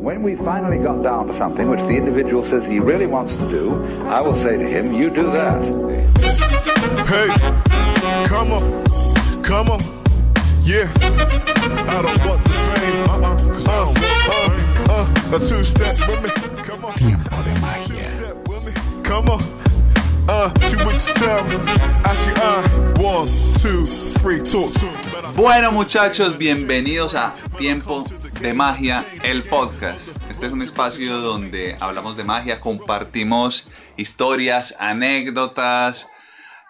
When we finally got down to something which the individual says he really wants to do, I will say to him, you do that. Hey, come on, come on, yeah. I don't want the fame, uh-uh, cause I don't want uh, uh, a two-step with me, come on. Tiempo de magia. Step with me, come on. Uh, do what you tell me. Actually, uh, one, two, three, talk to me. Bueno muchachos, bienvenidos a Tiempo de Magia, el podcast. Este es un espacio donde hablamos de magia, compartimos historias, anécdotas.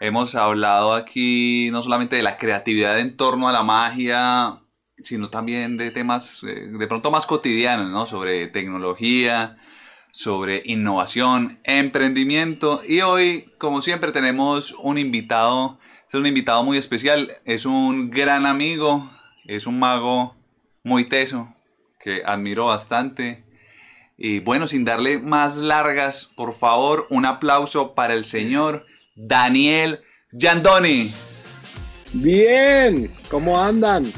Hemos hablado aquí no solamente de la creatividad en torno a la magia, sino también de temas eh, de pronto más cotidianos, ¿no? Sobre tecnología, sobre innovación, emprendimiento. Y hoy, como siempre, tenemos un invitado. Este es un invitado muy especial. Es un gran amigo. Es un mago muy teso que admiro bastante. Y bueno, sin darle más largas, por favor, un aplauso para el señor Daniel Giandoni. Bien, ¿cómo andan?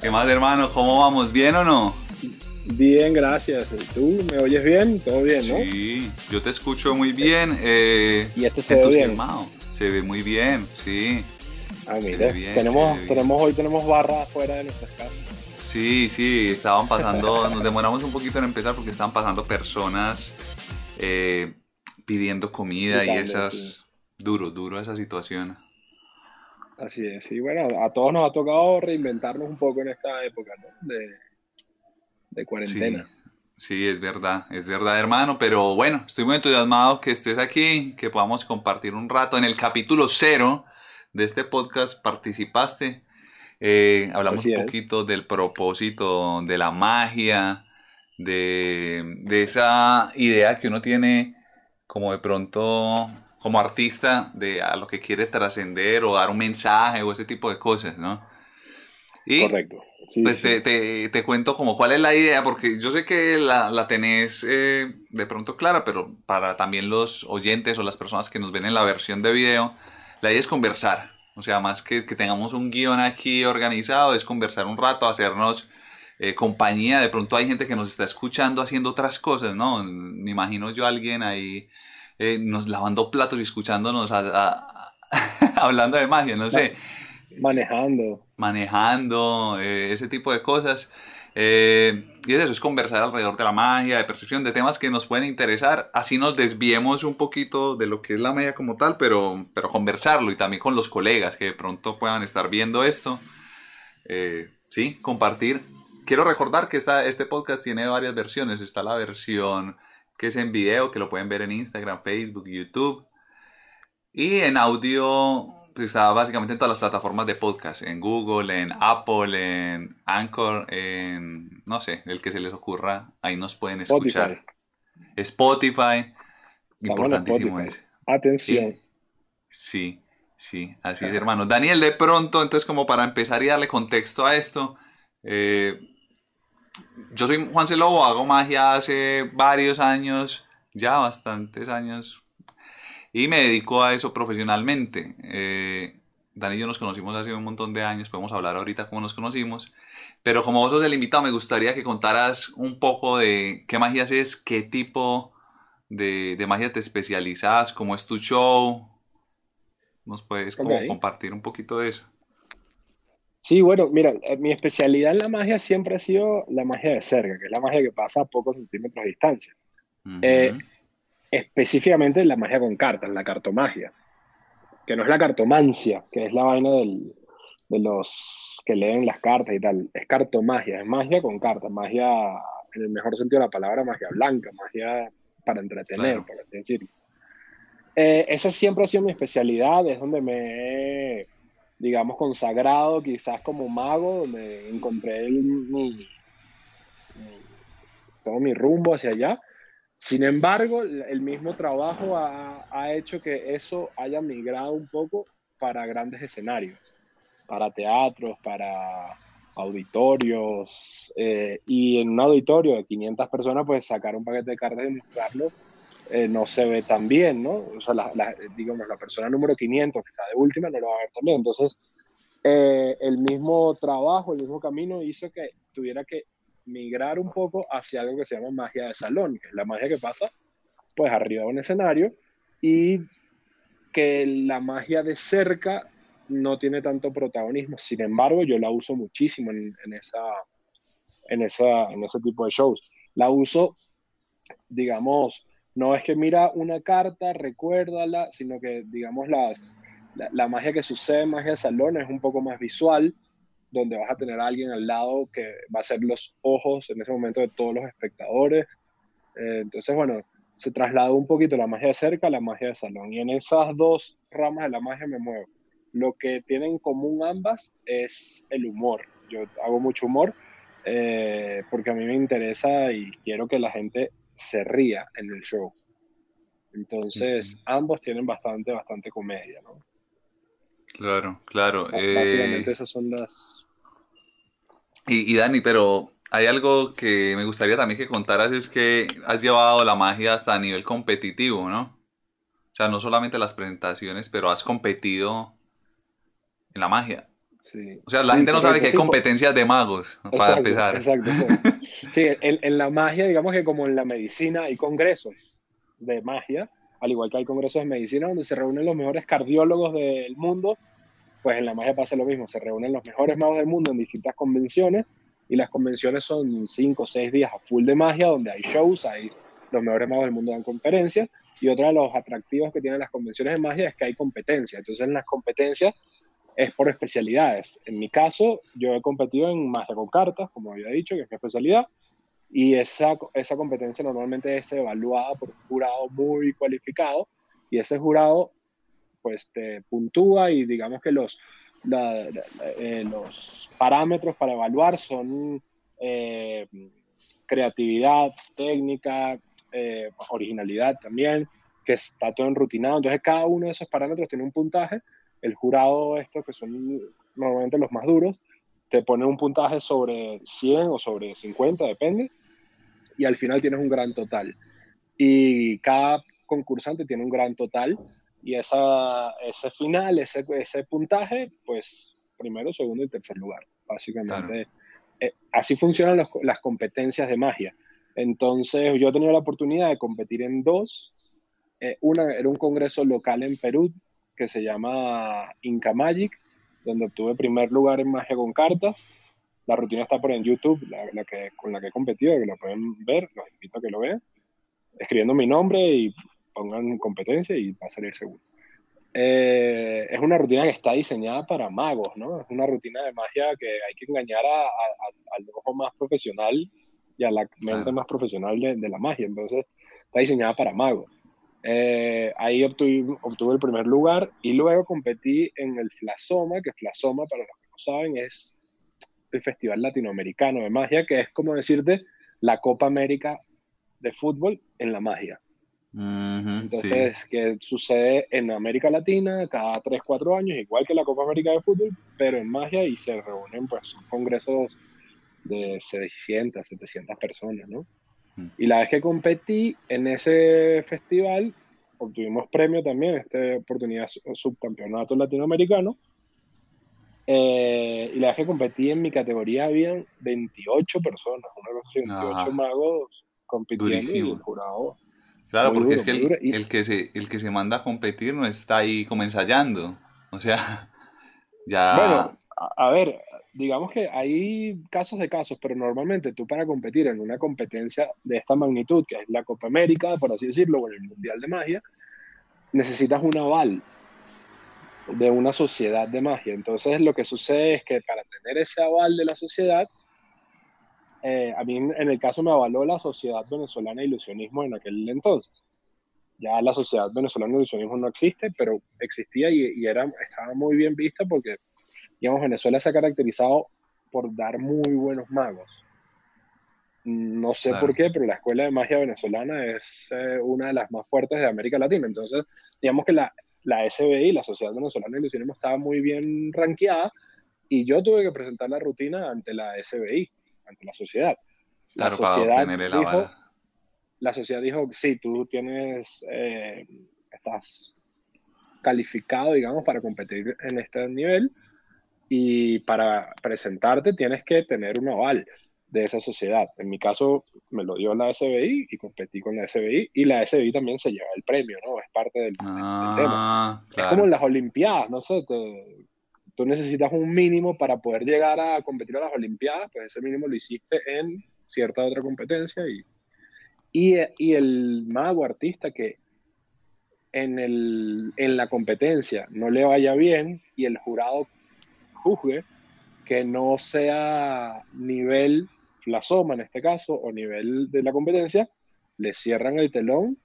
¿Qué más, hermano? ¿Cómo vamos? ¿Bien o no? Bien, gracias. ¿Tú me oyes bien? Todo bien, ¿no? Sí, yo te escucho muy bien. eh, Y este se ve bien. Se ve muy bien, sí. Ah, mira, bien, tenemos, tenemos hoy tenemos barra afuera de nuestras casas. Sí, sí, estaban pasando, nos demoramos un poquito en empezar porque estaban pasando personas eh, pidiendo comida y esas... sí. Duro, duro esa situación. Así es, y bueno, a todos nos ha tocado reinventarnos un poco en esta época, ¿no? De, de Sí, cuarentena. sí, es verdad, es verdad, hermano, pero bueno, estoy muy entusiasmado que estés aquí, que podamos compartir un rato. En el capítulo cero de este podcast participaste, eh, hablamos Así un es. poquito del propósito, de la magia, de, de esa idea que uno tiene como de pronto, como artista, de a lo que quiere trascender o dar un mensaje o ese tipo de cosas, ¿no? Y Correcto. Sí, pues sí. te, te- te cuento como cuál es la idea, porque yo sé que la, la tenés eh, de pronto clara, pero para también los oyentes o las personas que nos ven en la versión de video, la idea es conversar. O sea, más que, que tengamos un guion aquí organizado, es conversar un rato, hacernos eh, compañía. De pronto hay gente que nos está escuchando haciendo otras cosas, ¿no? Me imagino yo a alguien ahí eh, nos lavando platos y escuchándonos a- a- hablando de magia, no sé Manejando. manejando, eh, ese tipo de cosas. Eh, y es eso, es conversar alrededor de la magia, de percepción, de temas que nos pueden interesar. Así nos desviemos un poquito de lo que es la magia como tal, pero, pero conversarlo y también con los colegas que de pronto puedan estar viendo esto. Eh, sí, compartir. Quiero recordar que esta, este podcast tiene varias versiones. Está la versión que es en video, que lo pueden ver en Instagram, Facebook, YouTube. Y en audio, está básicamente en todas las plataformas de podcast, en Google, en Apple, en Anchor, en, no sé, el que se les ocurra, ahí nos pueden escuchar. Spotify, en importantísimo Spotify. es. Atención. Sí, sí, así es, hermano. Daniel, de pronto, entonces, como para empezar y darle contexto a esto, eh, yo soy Juan C. Lobo, hago magia hace varios años, ya bastantes años, y me dedico a eso profesionalmente. Eh, Dani y yo nos conocimos hace un montón de años, podemos hablar ahorita cómo nos conocimos, pero como vos sos el invitado, me gustaría que contaras un poco de qué magia haces, qué tipo de, de magia te especializas, cómo es tu show. ¿Nos puedes como compartir un poquito de eso? Sí, bueno, mira, eh, mi especialidad en la magia siempre ha sido la magia de cerca, que es la magia que pasa a pocos centímetros de distancia. Eh, específicamente la magia con cartas, la cartomagia, que no es la cartomancia, que es la vaina del- de los que leen las cartas y tal, es cartomagia, es magia con cartas, magia en el mejor sentido de la palabra, magia blanca, magia para entretener, Claro. por así decirlo. Eh, esa siempre ha sido mi especialidad, es donde me he, digamos, consagrado quizás como mago, donde encontré el- mi, mi- todo mi rumbo hacia allá. Sin embargo, el mismo trabajo ha, hecho que eso haya migrado un poco para grandes escenarios, para teatros, para auditorios, eh, y en un auditorio de 500 personas, pues sacar un paquete de cartas y mostrarlo eh, no se ve tan bien, ¿no? O sea, la, digamos, la persona número 500 que está de última no lo va a ver tan bien. Entonces, eh, el mismo trabajo, el mismo camino hizo que tuviera que migrar un poco hacia algo que se llama magia de salón, que es la magia que pasa pues arriba de un escenario y que la magia de cerca no tiene tanto protagonismo. Sin embargo, yo la uso muchísimo en, esa, en, esa, en ese tipo de shows. La uso, digamos, no es que mira una carta, recuérdala, sino que, digamos, las, la, magia que sucede magia de salón es un poco más visual, donde vas a tener a alguien al lado que va a ser los ojos en ese momento de todos los espectadores. Eh, entonces, bueno, se trasladó un poquito la magia de cerca a la magia de salón. Y en esas dos ramas de la magia me muevo. Lo que tienen en común ambas es el humor. Yo hago mucho humor eh, porque a mí me interesa y quiero que la gente se ría en el show. Entonces, ambos tienen bastante, bastante comedia, ¿no? Claro, claro. Básicamente eh, esas son las... Y, y Dani, pero hay algo que me gustaría también que contaras, es que has llevado la magia hasta a nivel competitivo, ¿no? O sea, no solamente las presentaciones, pero has competido en la magia. Sí. O sea, la gente no sabe que hay competencias de magos, para empezar. Exacto. Sí, en, en, la magia, digamos que como en la medicina hay congresos de magia, al igual que hay congresos de medicina donde se reúnen los mejores cardiólogos del mundo, pues en la magia pasa lo mismo, se reúnen los mejores magos del mundo en distintas convenciones y las convenciones son cinco o seis días a full de magia, donde hay shows, hay los mejores magos del mundo dan conferencias, y otro de los atractivos que tienen las convenciones de magia es que hay competencia. Entonces, en las competencias es por especialidades. En mi caso, yo he competido en magia con cartas, como había dicho, que es mi especialidad, y esa, esa competencia normalmente es evaluada por un jurado muy cualificado, y ese jurado pues te puntúa y digamos que los, eh, los parámetros para evaluar son eh, creatividad, técnica, eh, originalidad también, que está todo enrutinado. Entonces, cada uno de esos parámetros tiene un puntaje. El jurado, estos que son normalmente los más duros, te pone un puntaje sobre 100 o sobre 50, depende, y al final tienes un gran total. Y cada concursante tiene un gran total y esa, ese final, ese, ese puntaje, pues primero, segundo y tercer lugar, básicamente. Eh, así funcionan las competencias de magia. Entonces, yo he tenido la oportunidad de competir en dos. Eh, una era un congreso local en Perú que se llama Inca Magic, donde obtuve primer lugar en magia con cartas. La rutina está por en YouTube, la, que, con la que he competido, que lo pueden ver, los invito a que lo vean, escribiendo mi nombre y pongan competencia y va a salir seguro. Eh, es una rutina que está diseñada para magos, ¿no? Es una rutina de magia que hay que engañar a, al ojo más profesional y a la mente más profesional de, de, la magia. Entonces, está diseñada para magos. Eh, ahí obtuve, obtuve, el primer lugar y luego competí en el Flasoma, que Flasoma, para los que no saben, es el Festival Latinoamericano de Magia, que es como decirte la Copa América de fútbol en la magia. Entonces, que sucede en América Latina cada 3, 4 años, igual que la Copa América de Fútbol, pero en magia y se reúnen pues congresos de 600, 700 personas, ¿no? Y la vez que competí en ese festival, obtuvimos premio también, esta oportunidad subcampeonato latinoamericano, eh, y la vez que competí en mi categoría habían 28 personas, una cosa 28 magos compitiendo y el jurado Claro, porque es que el, que se, el que se manda a competir no está ahí como ensayando. O sea, ya... Bueno, a, ver, digamos que hay casos de casos, pero normalmente tú para competir en una competencia de esta magnitud, que es la Copa América, por así decirlo, o el Mundial de Magia, necesitas un aval de una sociedad de magia. Entonces lo que sucede es que para tener ese aval de la sociedad, eh, a mí en el caso me avaló la Sociedad Venezolana de Ilusionismo en aquel entonces. Ya la Sociedad Venezolana de Ilusionismo no existe, pero existía y, era, estaba muy bien vista porque, digamos, Venezuela se ha caracterizado por dar muy buenos magos. No sé por qué, pero la Escuela de Magia Venezolana es eh, una de las más fuertes de América Latina. Entonces, digamos que la, la SBI, la Sociedad Venezolana de Ilusionismo, estaba muy bien ranqueada y yo tuve que presentar la rutina ante la SBI ante la sociedad. La sociedad dijo, La sociedad dijo, sí, tú tienes, eh, estás calificado, digamos, para competir en este nivel y para presentarte tienes que tener un aval de esa sociedad. En mi caso, me lo dio la SBI y competí con la SBI y la SBI también se lleva el premio, ¿no? Es parte del, del tema. Ah, Es claro. como en las Olimpiadas, no sé, te- tú necesitas un mínimo para poder llegar a competir a las Olimpiadas, pues ese mínimo lo hiciste en cierta otra competencia y, y, y el mago artista que en, el, en la competencia no le vaya bien y el jurado juzgue que no sea nivel flasoma en este caso o nivel de la competencia, le cierran el telón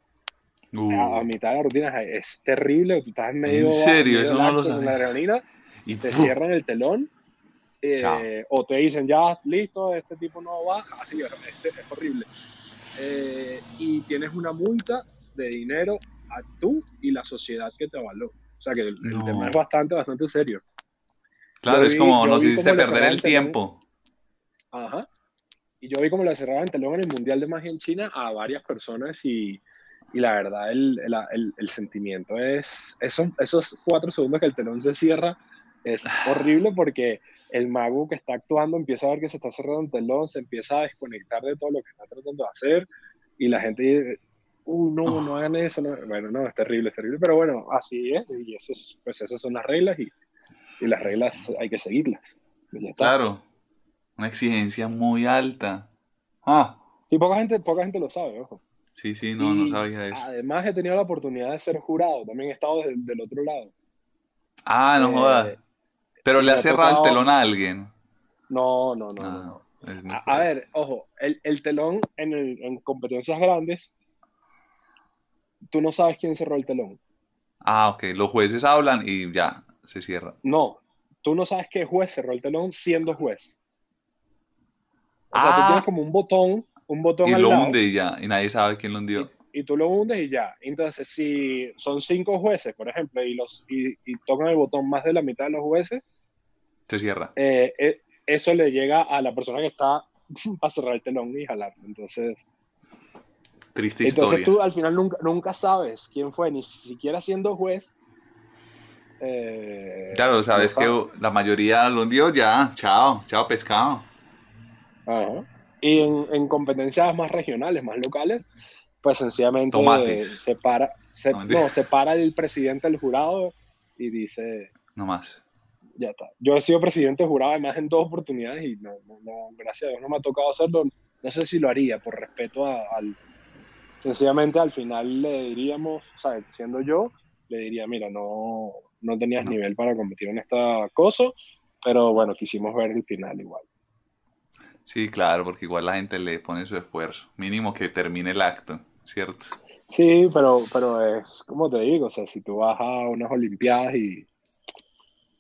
Uh, a, a mitad de la rutina. Es terrible, tú estás medio... ¿En serio? medio Eso no lo sabía. Y te ¡fu! cierran el telón eh, o te dicen ya listo este tipo no va así es, este es horrible Eh, y tienes una multa de dinero a tú y la sociedad que te avaló o sea que el, el No. tema es bastante bastante serio Claro, yo es vi- como nos hiciste perder el el telón. tiempo. Ajá. Y yo vi como le cerraban el telón en el Mundial de Magia en China a varias personas y, y la verdad el, el, el- el sentimiento es, esos, esos cuatro segundos que el telón se cierra es horrible porque el mago que está actuando empieza a ver que se está cerrando el telón, se empieza a desconectar de todo lo que está tratando de hacer y la gente dice, uh, no, no hagan eso. no". Bueno, no, es terrible, es terrible, pero bueno, así es y eso es- pues esas son las reglas y, y las reglas hay que seguirlas. Claro. Una exigencia muy alta. Ah, Sí, poca gente, poca gente lo sabe, ojo. sí, sí, no, no sabía eso. Además, he tenido la oportunidad de ser jurado. También he estado del, del otro lado. Ah, no eh, jodas. Pero le ha cerrado el telón a alguien. No, no, no. Ah, no. A, ver, ojo, el, el telón en, el- en competencias grandes, tú no sabes quién cerró el telón. Ah, ok. Los jueces hablan y ya, se cierra. No, tú no sabes qué juez cerró el telón siendo juez. O sea, tú Ah. tienes como un botón, un botón Y al lo lado, hunde y ya, y nadie sabe quién lo hundió. Y tú lo hundes y ya. Entonces, si son cinco jueces, por ejemplo, y, los, y, y tocan el botón más de la mitad de los jueces, Se cierra. eh, eh, eso le llega a la persona que está a cerrar el telón y jalar. Entonces, Triste entonces historia. tú al final nunca, nunca sabes quién fue, ni siquiera siendo juez. eh, Claro, sabes no que la mayoría lo hundió ya. Chao, chao pescado. Ajá. Y en, en competencias más regionales, más locales, pues sencillamente Tomates. se para, se, No, mentira. no, se para el presidente del jurado y dice, No más. ya está. Yo he sido presidente del jurado además en dos oportunidades y no, no, no, gracias a Dios no me ha tocado hacerlo. No sé si lo haría por respeto a- al... Sencillamente al final le diríamos, o sea, siendo yo, le diría, mira, no, no tenías nivel para competir en esta cosa, pero bueno, quisimos ver el final igual. Sí, claro, porque igual la gente le pone su esfuerzo. Mínimo que termine el acto, ¿cierto? Sí, pero, pero es como te digo, o sea, si tú vas a unas Olimpiadas y,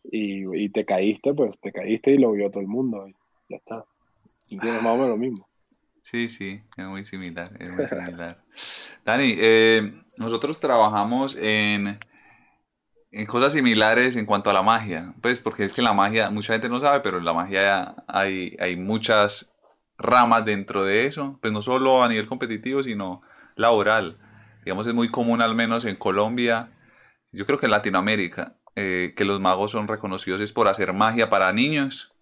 y, y te caíste, pues te caíste y lo vio todo el mundo y ya está. Tienes más o menos lo mismo. Sí, sí, es muy similar, es muy similar. Dani, eh, nosotros trabajamos en, en cosas similares en cuanto a la magia, pues porque es que la magia, mucha gente no sabe, pero en la magia hay, hay muchas ramas dentro de eso, pues no solo a nivel competitivo, sino laboral. Digamos, es muy común, al menos en Colombia, yo creo que en Latinoamérica, eh, que los magos son reconocidos es por hacer magia para niños.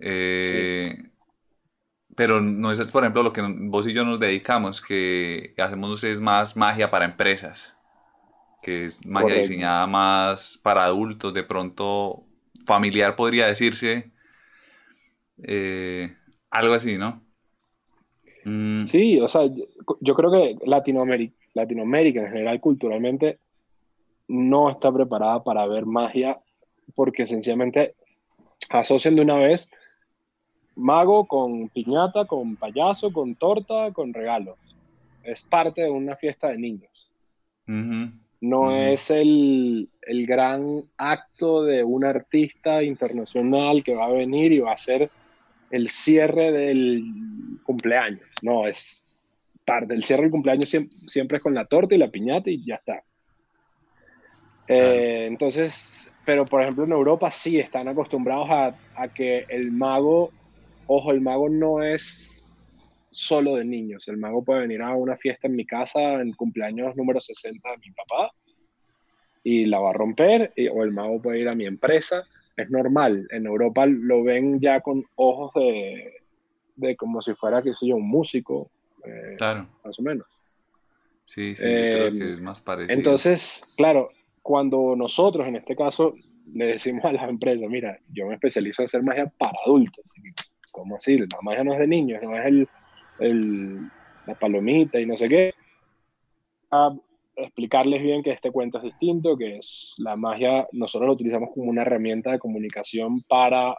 Eh, Pero no es, por ejemplo, lo que vos y yo nos dedicamos, que hacemos es más magia para empresas, que es magia Correcto. diseñada más para adultos, de pronto familiar podría decirse, eh, algo así, ¿no? Mm, Sí, o sea, yo, yo creo que Latinoamérica, Latinoamérica en general culturalmente no está preparada para ver magia porque sencillamente asocian de una vez mago con piñata, con payaso, con torta, con regalos. Es parte de una fiesta de niños. No es el, el gran acto de un artista internacional que va a venir y va a ser el cierre del cumpleaños. No, es parte. El cierre del cumpleaños siempre, siempre es con la torta y la piñata y ya está. Eh, entonces, pero por ejemplo en Europa sí están acostumbrados a, a que el mago, ojo, el mago no es solo de niños. El mago puede venir a una fiesta en mi casa en cumpleaños número 60 de mi papá y la va a romper, y- o el mago puede ir a mi empresa. Es normal. En Europa lo ven ya con ojos de, de como si fuera, qué sé yo, un músico, eh, Claro. más o menos. Sí, sí, yo creo Eh, que es más parecido. Entonces, claro, cuando nosotros, en este caso, le decimos a las empresas, mira, yo me especializo en hacer magia para adultos. ¿Cómo así? La magia no es de niños, no es el, el- la palomita y no sé qué. A explicarles bien que este cuento es distinto, que es la magia, nosotros lo utilizamos como una herramienta de comunicación para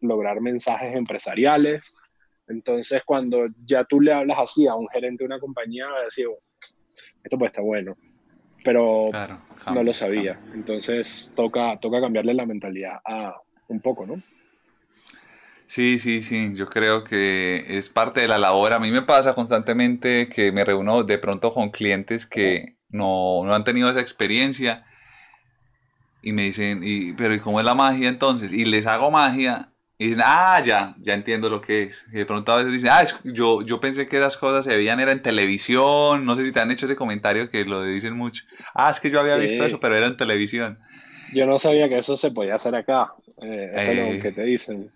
lograr mensajes empresariales. Entonces, cuando ya tú le hablas así a un gerente de una compañía, va a decir, "Oh, esto puede estar bueno, pero Claro, no lo sabía. Entonces, toca, toca cambiarle la mentalidad a un poco, ¿no? Sí, sí, sí, yo creo que es parte de la labor. A mí me pasa constantemente que me reúno de pronto con clientes que no, no han tenido esa experiencia y me dicen, y, pero ¿y cómo es la magia entonces? Y les hago magia y dicen, ah, ya, ya entiendo lo que es. Y de pronto a veces dicen, ah, es- yo, yo pensé que esas cosas se veían era en televisión. No sé si te han hecho ese comentario que lo dicen mucho. Ah, es que yo había Sí. visto eso, pero era en televisión. Yo no sabía que eso se podía hacer acá. Eh, eso es Eh. lo que te dicen.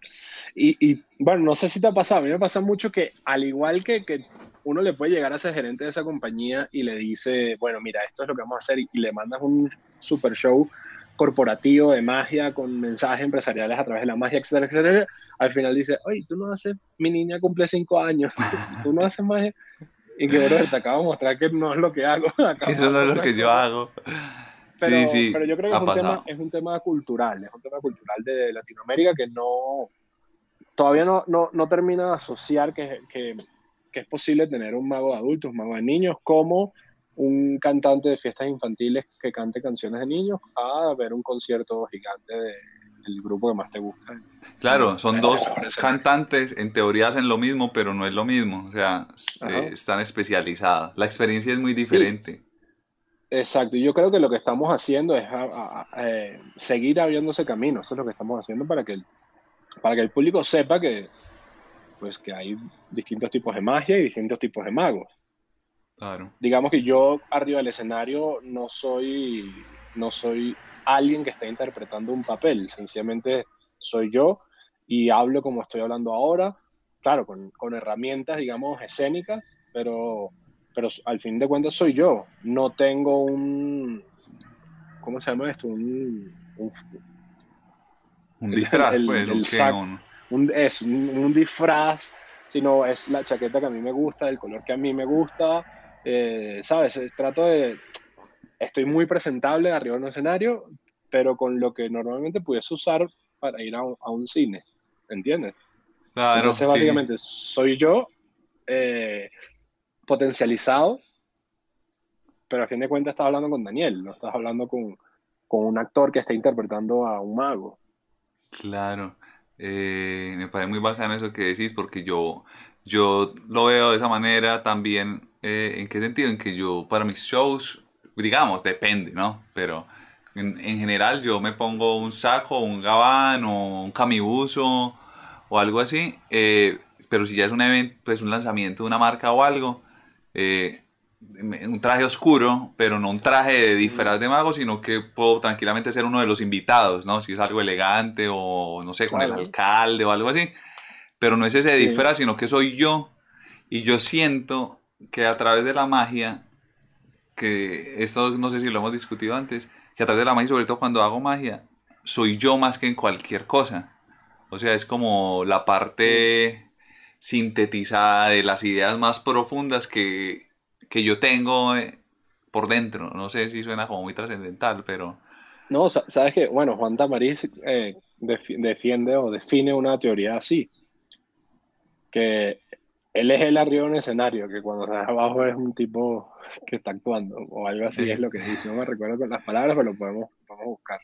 Y, y, bueno, no sé si te ha pasado. A mí me pasa mucho que, al igual que, que uno le puede llegar a ser gerente de esa compañía y le dice, bueno, mira, esto es lo que vamos a hacer, y, y le mandas un super show corporativo de magia con mensajes empresariales a través de la magia, etcétera, etcétera. Al final dice, oye, tú no haces, mi niña cumple cinco años, tú no haces magia. Y que, bro, te acabo de mostrar que no es lo que hago. acabo Eso no es lo que yo hago. pero, sí, sí, pero yo creo que es un, tema, es un tema cultural, es un tema cultural de Latinoamérica que no, todavía no, no, no termina de asociar que, que, que es posible tener un mago de adultos, un mago de niños, como un cantante de fiestas infantiles que cante canciones de niños, a ver un concierto gigante de- del grupo que más te gusta. Claro, son dos cantantes, en teoría hacen lo mismo, pero no es lo mismo. O sea, están especializados. La experiencia es muy diferente. Exacto, y yo creo que lo que estamos haciendo es a- a- a- eh, seguir abriéndose camino, eso es lo que estamos haciendo para que el, para que el público sepa que, pues, que hay distintos tipos de magia y distintos tipos de magos. Claro. Digamos que yo arriba del escenario no soy, no soy alguien que está interpretando un papel, sencillamente soy yo y hablo como estoy hablando ahora, claro, con, con herramientas, digamos, escénicas, pero, pero al fin de cuentas soy yo. No tengo un, ¿cómo se llama esto? Un, un, Un El- disfraz, el- pues, el ¿o qué? sac- Un- un- es un, un disfraz, sino es la chaqueta que a mí me gusta, el color que a mí me gusta, eh, ¿sabes? Trato de, estoy muy presentable arriba en un escenario, pero con lo que normalmente pudiese usar para ir a un, a un cine, ¿entiendes? Claro, Entonces, sí. básicamente, soy yo eh, potencializado, pero a fin de cuentas estás hablando con Daniel, no estás hablando con, con un actor que está interpretando a un mago. Claro, eh, me parece muy bacano eso que decís porque yo, yo lo veo de esa manera también. eh, ¿en qué sentido? En que yo para mis shows, digamos, depende, ¿no? Pero en, en general yo me pongo un saco, un gabán o un camibuso o algo así. eh, pero si ya es un evento, pues un lanzamiento de una marca o algo, eh, un traje oscuro, pero no un traje de disfraz de mago, sino que puedo tranquilamente ser uno de los invitados, ¿no? Si es algo elegante o no sé, con el alcalde o algo así. Pero no es ese Sí. disfraz, sino que soy yo. Y yo siento que a través de la magia, que esto no sé si lo hemos discutido antes, que a través de la magia, sobre todo cuando hago magia, soy yo más que en cualquier cosa. O sea, es como la parte sintetizada de las ideas más profundas que, que yo tengo eh, por dentro. No sé si suena como muy trascendental, pero No, sa- sabes que, bueno, Juan Tamariz eh, defi- defiende o define una teoría así, que él es el arriba en un escenario, que cuando está abajo es un tipo que está actuando, o algo así Sí. es lo que dice, no me recuerdo con las palabras, pero lo podemos, podemos buscar.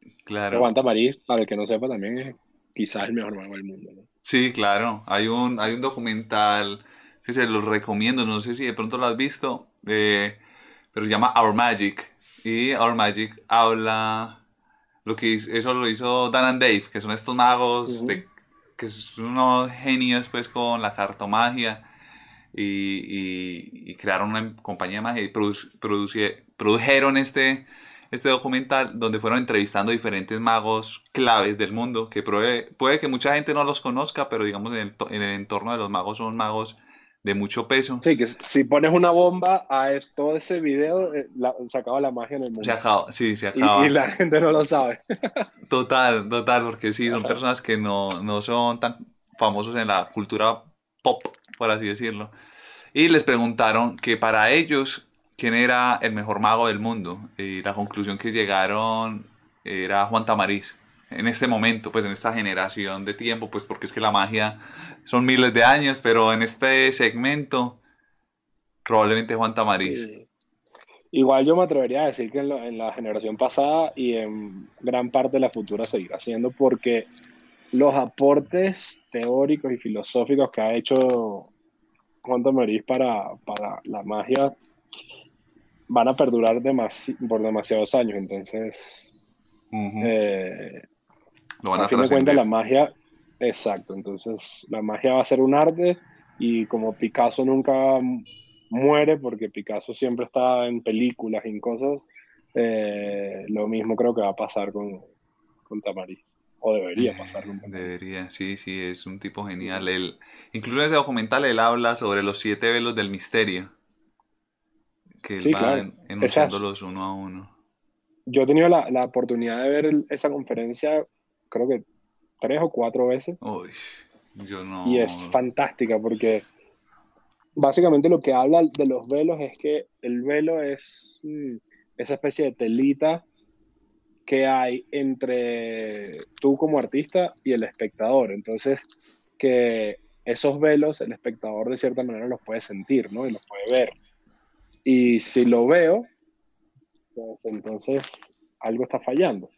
Pero claro. Juan Tamariz, para el que no sepa, también es quizás el mejor mago del mundo, ¿no? Sí, claro. Hay un, hay un documental que se los recomiendo, no sé si de pronto lo has visto, eh, pero se llama Our Magic. Y Our Magic habla, lo que hizo- eso lo hizo Dan and Dave, que son estos magos de- que son unos genios pues con la cartomagia y, y, y crearon una compañía de magia y produ- produjeron este, este documental donde fueron entrevistando diferentes magos claves del mundo, que puede, puede que mucha gente no los conozca, pero digamos en el, en el entorno de los magos son magos de mucho peso. Sí, que si pones una bomba a todo ese video, eh, se acaba la magia en el mundo. Se acaba, sí, se acaba. Y, la gente no lo sabe. Total, total, porque sí, son personas que no, no son tan famosos en la cultura pop, por así decirlo. Y les preguntaron que para ellos, ¿quién era el mejor mago del mundo? Y la conclusión que llegaron era Juan Tamariz en este momento, pues en esta generación de tiempo, pues porque es que la magia son miles de años, pero en este segmento probablemente Juan Tamariz. Igual yo me atrevería a decir que en, la generación pasada y en gran parte de la futura seguirá siendo porque los aportes teóricos y filosóficos que ha hecho Juan Tamariz para, para la magia van a perdurar por demasiados años, entonces lo van a, fin de cuentas, la magia, exacto, entonces la magia va a ser un arte y como Picasso nunca muere, porque Picasso siempre está en películas y en cosas, eh, lo mismo creo que va a pasar con, con Tamariz. O debería pasar. Debería, sí, sí, es un tipo genial. Él, incluso en ese documental él habla sobre los siete velos del misterio. Que él va enunciándolos uno a uno. Yo he tenido la, la oportunidad de ver esa conferencia creo que tres o cuatro veces. Uy, yo no. Y es fantástica porque básicamente lo que habla de los velos es que el velo es mm, esa especie de telita que hay entre tú como artista y el espectador. Entonces, que esos velos el espectador de cierta manera los puede sentir, ¿no? Y los puede ver. Y si lo veo, pues entonces algo está fallando.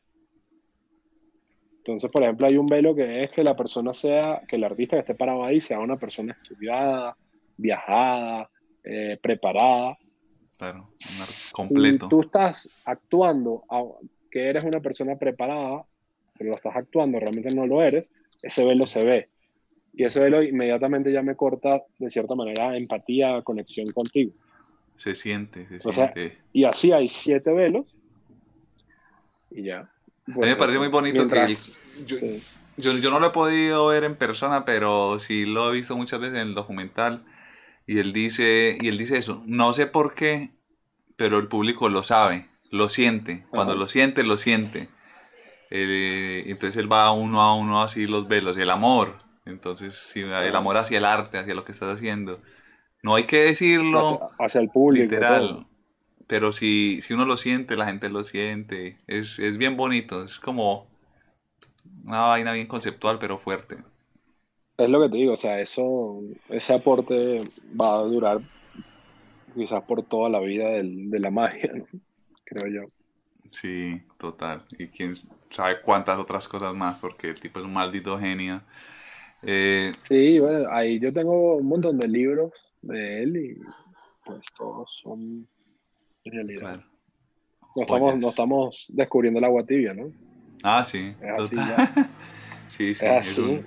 Entonces, por ejemplo, hay un velo que es que la persona sea, que el artista que esté parado ahí sea una persona estudiada, viajada, eh, preparada. Claro, completo. Si tú estás actuando que eres una persona preparada, pero lo estás actuando, realmente no lo eres, ese velo se ve. Y ese velo inmediatamente ya me corta, de cierta manera, empatía, conexión contigo. Se siente, se siente. y así hay siete velos y ya a mí me parece muy bonito que yo, yo, no lo he podido ver en persona, pero sí lo he visto muchas veces en el documental. Y él dice, y él dice eso. No sé por qué, pero el público lo sabe, lo siente. Cuando lo siente, lo siente. Eh, entonces él va uno a uno así los velos. El amor. Entonces, sí, el amor hacia el arte, hacia lo que estás haciendo. No hay que decirlo. Hacia, el público. Literal pero si, si uno lo siente, la gente lo siente. Es, es bien bonito, es como una vaina bien conceptual, pero fuerte. Es lo que te digo, o sea, eso, ese aporte va a durar quizás por toda la vida del, de la magia, creo yo. Sí, total. Y quién sabe cuántas otras cosas más, porque el tipo es un maldito genio. Eh, sí, bueno, ahí yo tengo un montón de libros de él y pues todos son en realidad. No, estamos, no estamos descubriendo el agua tibia, ¿no? Ah, sí. sí, sí, es, un,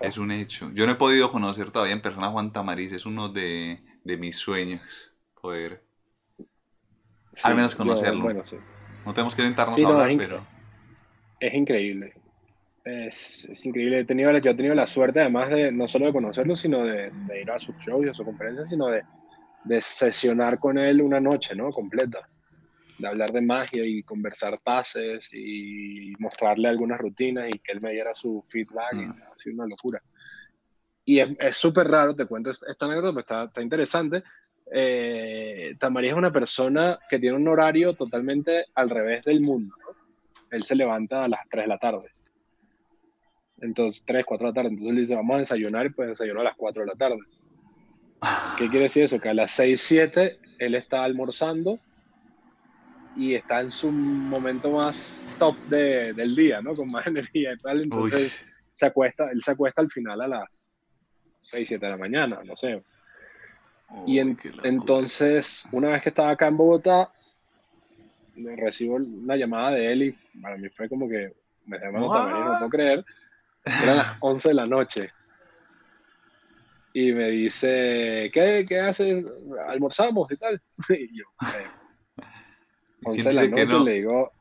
es, un, hecho. Yo no he podido conocer todavía en persona a Juan Tamariz, es uno de, de mis sueños poder al menos conocerlo. bueno, sí. No tenemos que intentarnos a hablar, pero... Es increíble. Es, es, increíble. He tenido, yo he tenido la suerte, además de no solo de conocerlo, sino de, de ir a sus shows y a sus conferencias, sino de, de sesionar con él una noche, ¿no? Completa. De hablar de magia y conversar pases y mostrarle algunas rutinas y que él me diera su feedback. Y, ha sido una locura. Y es súper raro, te cuento esta anécdota, pues está, está interesante. Eh, Tamarí es una persona que tiene un horario totalmente al revés del mundo. ¿no? Él se levanta a las 3 de la tarde. Entonces, 3, 4 de la tarde. Entonces él dice, vamos a desayunar y pues desayunar a las 4 de la tarde. ¿Qué quiere decir eso? Que a las 6, 7 él está almorzando y está en su momento más top de, del día, ¿no? Con más energía y tal. Entonces se acuesta, él se acuesta al final a las 6, 7 de la mañana, no sé. y entonces, una vez que estaba acá en Bogotá, recibo una llamada de él y para mí fue como que me llamó no puedo creer. Eran las 11 de la noche y me dice, ¿qué, qué haces? ¿Almorzamos y tal? Y yo, 11 de la dice que noche no? le digo,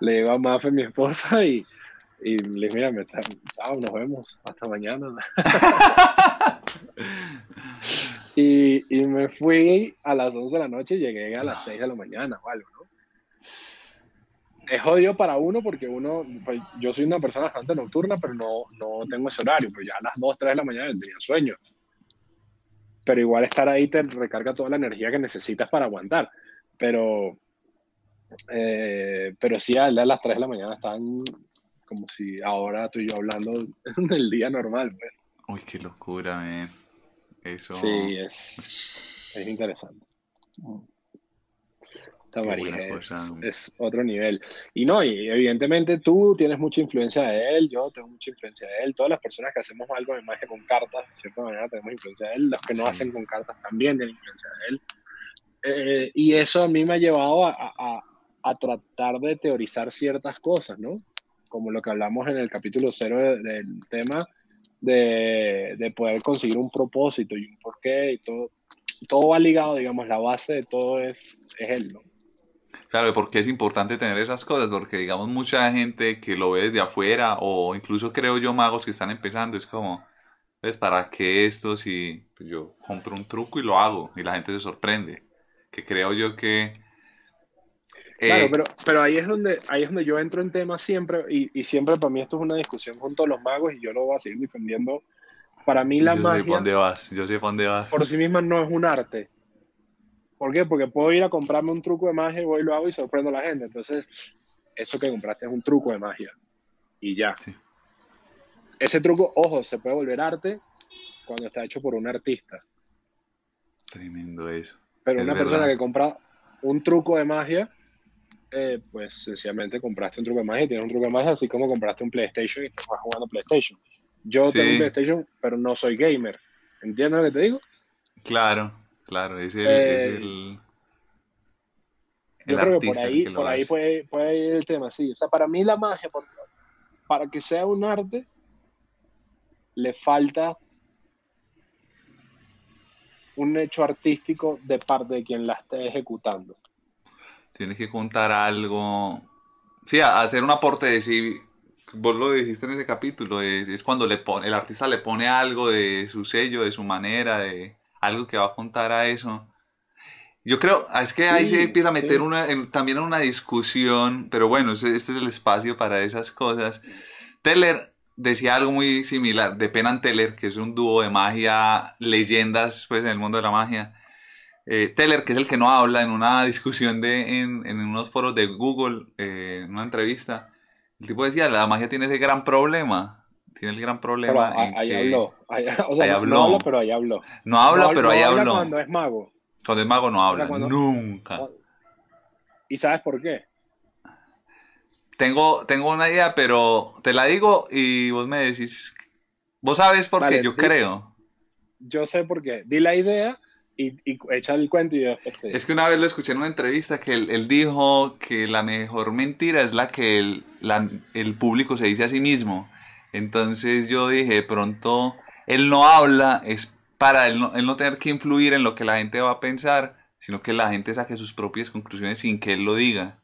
le digo a Mafe, mi esposa, y, y le digo, mira, me está, chao, nos vemos, hasta mañana. y, y me fui a las 11 de la noche y llegué a las 6 de la mañana o algo, ¿no? Es jodido para uno porque uno, pues, yo soy una persona bastante nocturna, pero no, no tengo ese horario, pero ya a las 2, 3 de la mañana tenía sueño. Pero igual estar ahí te recarga toda la energía que necesitas para aguantar. Pero, eh, pero sí, a las 3 de la mañana están como si ahora tú y yo hablando del día normal. Pues. Uy, qué locura, man. Eso. Sí, es, es interesante. Es, es otro nivel. Y no, y evidentemente tú tienes mucha influencia de él, yo tengo mucha influencia de él, todas las personas que hacemos algo de magia con cartas, de cierta manera tenemos influencia de él, los que no Sí. hacen con cartas también tienen influencia de él. Eh, y eso a mí me ha llevado a, a- a tratar de teorizar ciertas cosas, ¿no? Como lo que hablamos en el capítulo cero de- del tema de, de poder conseguir un propósito y un porqué y todo. Todo va ligado, digamos, la base de todo es, es él, ¿no? Claro, porque es importante tener esas cosas, porque digamos mucha gente que lo ve desde afuera, o incluso creo yo magos que están empezando, es como, ¿ves para qué esto si pues, yo compro un truco y lo hago? Y la gente se sorprende. Que creo yo que... Claro, eh, pero, pero ahí es donde ahí es donde yo entro en tema siempre y, y siempre para mí esto es una discusión junto a los magos y yo lo voy a seguir defendiendo. Para mí la yo sé por magia dónde vas, yo sé por dónde vas. por sí misma no es un arte. ¿Por qué? Porque puedo ir a comprarme un truco de magia y voy y lo hago y sorprendo a la gente. Entonces, eso que compraste es un truco de magia. Y ya. Sí. Ese truco, ojo, se puede volver arte cuando está hecho por un artista. Tremendo eso. Pero Es una verdad. persona que compra un truco de magia, eh, pues sencillamente compraste un truco de magia y tienes un truco de magia, así como compraste un PlayStation y estás jugando PlayStation. Yo Sí. tengo un PlayStation, pero no soy gamer. ¿Entiendes lo que te digo? Claro, claro, es el... Eh, es el Yo creo que por ahí, que por ahí puede, puede ir el tema, sí. O sea, para mí la magia, por- para que sea un arte, le falta un hecho artístico de parte de quien la esté ejecutando. Tienes que contar algo. Sí, hacer un aporte de sí. Vos lo dijiste en ese capítulo, es, es cuando le pone, el artista le pone algo de su sello, de su manera, de algo que va a contar a eso. Yo creo, ah, es que ahí Sí, se empieza a meter sí. una, en- también en una discusión, pero bueno, este es el espacio para esas cosas. Teller decía algo muy similar de Penn and Teller, que es un dúo de magia, leyendas pues, en el mundo de la magia. Eh, Teller, que es el que no habla en una discusión de, en, en unos foros de Google, eh, en una entrevista, el tipo decía, la magia tiene ese gran problema, tiene el gran problema en ahí que habló. Ahí- o sea, ahí no- habló. no habla, pero ahí habló. no habla, No- pero no ahí habla habló. cuando es mago. Cuando es mago no habla, cuando- nunca. ¿Y sabes por qué? Tengo, tengo una idea, pero te la digo y vos me decís, vos sabes por Vale, qué, yo di- creo. Yo sé por qué. Di la idea y, y echa el cuento y yo después te digo. Es que una vez lo escuché en una entrevista que él, él dijo que la mejor mentira es la que el, la- el público se dice a sí mismo. Entonces yo dije, de pronto, él no habla, es para él no, él no tener que influir en lo que la gente va a pensar, sino que la gente saque sus propias conclusiones sin que él lo diga.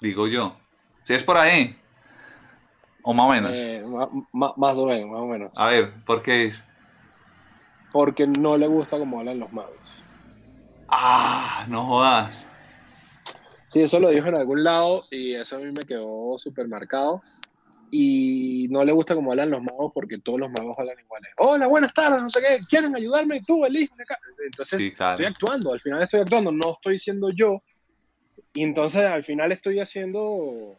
Digo yo. Si es por ahí. O más o menos. Eh, más o menos, más o menos. A ver, ¿por qué es? Porque no le gusta cómo hablan los magos. Ah, no jodas. Sí, eso lo dijo en algún lado y eso a mí me quedó súper marcado. Y no le gusta cómo hablan los magos porque todos los magos hablan iguales. Hola, buenas tardes, no sé qué, ¿quieren ayudarme? Tú, elígeme acá. Entonces, Sí, claro. estoy actuando, al final estoy actuando, no estoy siendo yo. Y entonces al final estoy haciendo,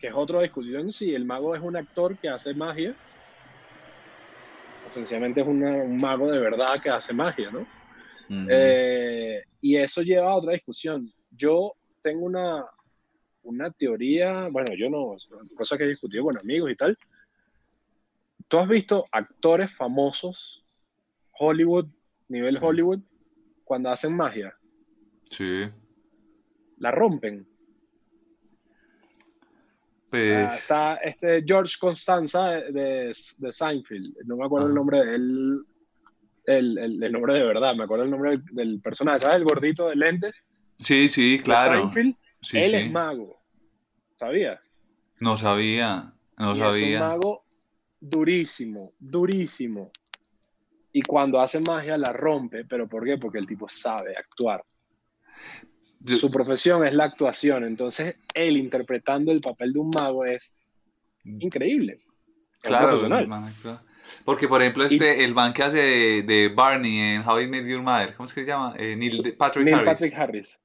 que es otra discusión, si el mago es un actor que hace magia, o sencillamente es una- un mago de verdad que hace magia, ¿no? Ujú. Eh, y eso lleva a otra discusión. Yo tengo una, una teoría, bueno, yo no, es una cosa que he discutido con amigos y tal. ¿Tú has visto actores famosos, Hollywood, nivel Sí. Hollywood, cuando hacen magia? Sí. La rompen. Pues. Ah, está este George Constanza de, de, de Seinfeld, no me acuerdo el nombre de él, el, el, el nombre de verdad, me acuerdo el nombre del, del personaje, ¿sabes? El gordito de lentes. Sí, sí, claro. Seinfeld, Sí, él sí. es mago. ¿Sabías? No sabía, no y es un sabía. mago durísimo, durísimo. Y cuando hace magia la rompe, ¿pero por qué? Porque el tipo sabe actuar. Yo- Su profesión es la actuación, entonces él interpretando el papel de un mago es increíble. Es Claro, actúa. Porque, por ejemplo, este, el man que hace de, de Barney en How I Met Your Mother, ¿cómo es que se llama? Eh, Neil Patrick Neil Harris. Patrick Harris.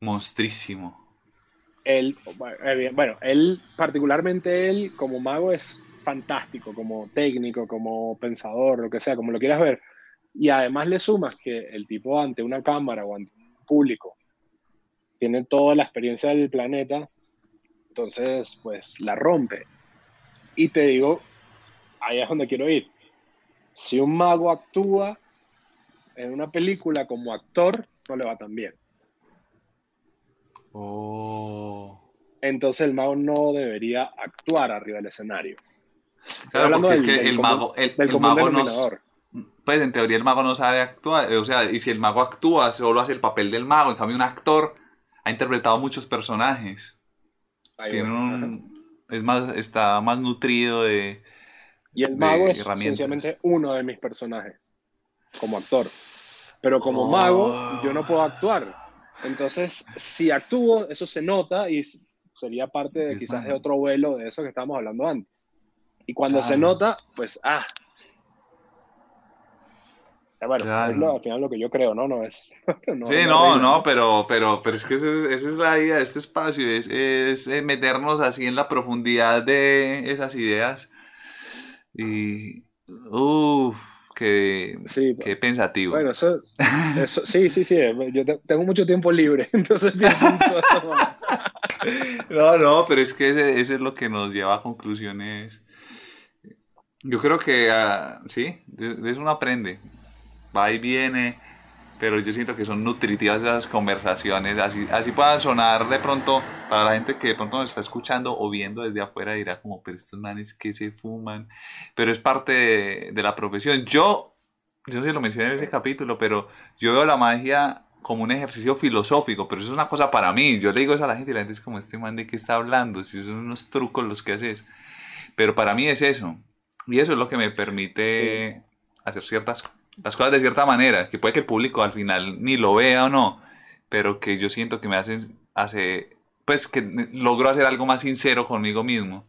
Monstrísimo. Él, bueno, él, particularmente él, como mago, es fantástico, como técnico, como pensador, lo que sea, como lo quieras ver. Y además le sumas que el tipo ante una cámara o ante un público tiene toda la experiencia del planeta, entonces, pues la rompe. Y te digo, ahí es donde quiero ir. Si un mago actúa en una película como actor, no le va tan bien. Oh. entonces el mago no debería actuar arriba del escenario. Claro, porque es del- que el común- mago, el, el mago no, pues en teoría el mago no sabe actuar, eh, o sea, y si el mago actúa, solo hace el papel del mago, en cambio un actor ha interpretado muchos personajes, Ahí tiene un, es más, está más nutrido de, Y el de mago es sencillamente uno de mis personajes como actor. Pero como Oh. mago, yo no puedo actuar. Entonces, si actúo, eso se nota y sería parte de quizás de otro vuelo de eso que estábamos hablando antes. Y cuando se Claro. nota, pues, ah. Bueno, Claro. es lo, al final lo que yo creo, ¿no? No es. no Sí, no, regla, no, pero, pero, pero es que esa es la idea de este espacio, es, es eh, meternos así en la profundidad de esas ideas. Y, uff, qué, Sí, pensativo. Bueno, eso, eso sí, sí, sí. Yo te- tengo mucho tiempo libre, entonces pienso en todo. No, no, pero es que ese, ese es lo que nos lleva a conclusiones. Yo creo que, ah, sí, de, de eso uno aprende. Va y viene, pero yo siento que son nutritivas esas conversaciones. Así, así puedan sonar de pronto para la gente que de pronto nos está escuchando o viendo desde afuera, dirá como, pero estos manes que se fuman. Pero es parte de, de la profesión. Yo, yo no sé si lo mencioné en ese capítulo, pero yo veo la magia como un ejercicio filosófico, pero eso es una cosa para mí. Yo le digo eso a la gente y la gente es como, este man de qué está hablando, si son unos trucos los que haces. Pero para mí es eso. Y eso es lo que me permite hacer ciertas las cosas de cierta manera, que puede que el público al final ni lo vea o no, pero que yo siento que me hacen, hace, pues que logro hacer algo más sincero conmigo mismo.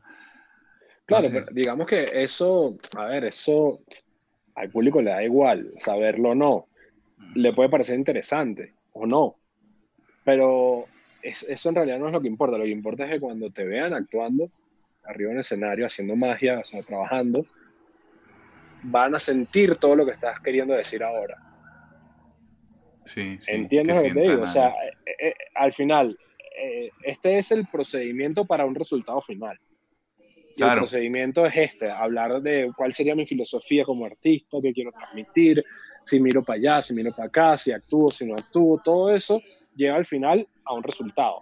Claro, No sé. pero digamos que eso, a ver, eso al público le da igual, saberlo o no. Le puede parecer interesante o no, pero es- eso en realidad no es lo que importa. Lo que importa es que cuando te vean actuando arriba en el escenario, haciendo magia, o sea, trabajando, van a sentir todo lo que estás queriendo decir ahora. Sí, sí, ¿Entiendes lo que te digo? O sea, algo. eh, eh, al final, eh, este es el procedimiento para un resultado final. Claro. el procedimiento es este, hablar de cuál sería mi filosofía como artista, qué quiero transmitir, si miro para allá, si miro para acá, si actúo, si no actúo, todo eso llega al final a un resultado.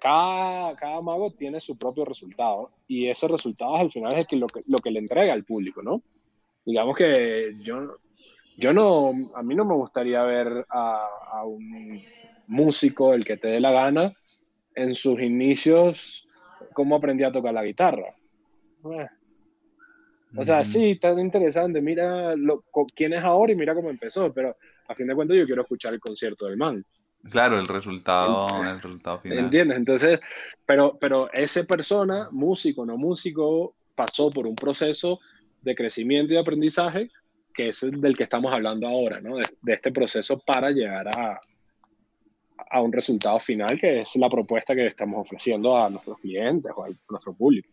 Cada, cada mago tiene su propio resultado y ese resultado al final es lo, que, lo que le entrega al público, ¿no? Digamos que yo, yo no, a mí no me gustaría ver a, a un músico, el que te dé la gana, en sus inicios, cómo aprendí a tocar la guitarra. Eh, O sea, sí, tan interesante, mira lo, quién es ahora y mira cómo empezó, pero a fin de cuentas yo quiero escuchar el concierto del man. Claro, el resultado, Ent- el resultado final. ¿Entiendes? Entonces, pero, pero esa persona, músico, no músico, pasó por un proceso de crecimiento y aprendizaje que es el del que estamos hablando ahora, ¿no? De, de este proceso para llegar a, a un resultado final, que es la propuesta que estamos ofreciendo a nuestros clientes o a nuestro público.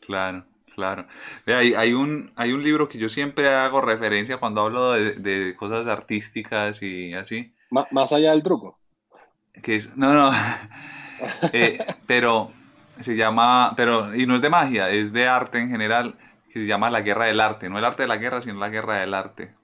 Claro, claro. Hay, hay un, hay un libro que yo siempre hago referencia cuando hablo de, de cosas artísticas y así, Má- más allá del truco. que es, no, no, eh, pero se llama, pero, y no es de magia, es de arte en general, que se llama La Guerra del Arte, no el arte de la guerra, sino la guerra del arte.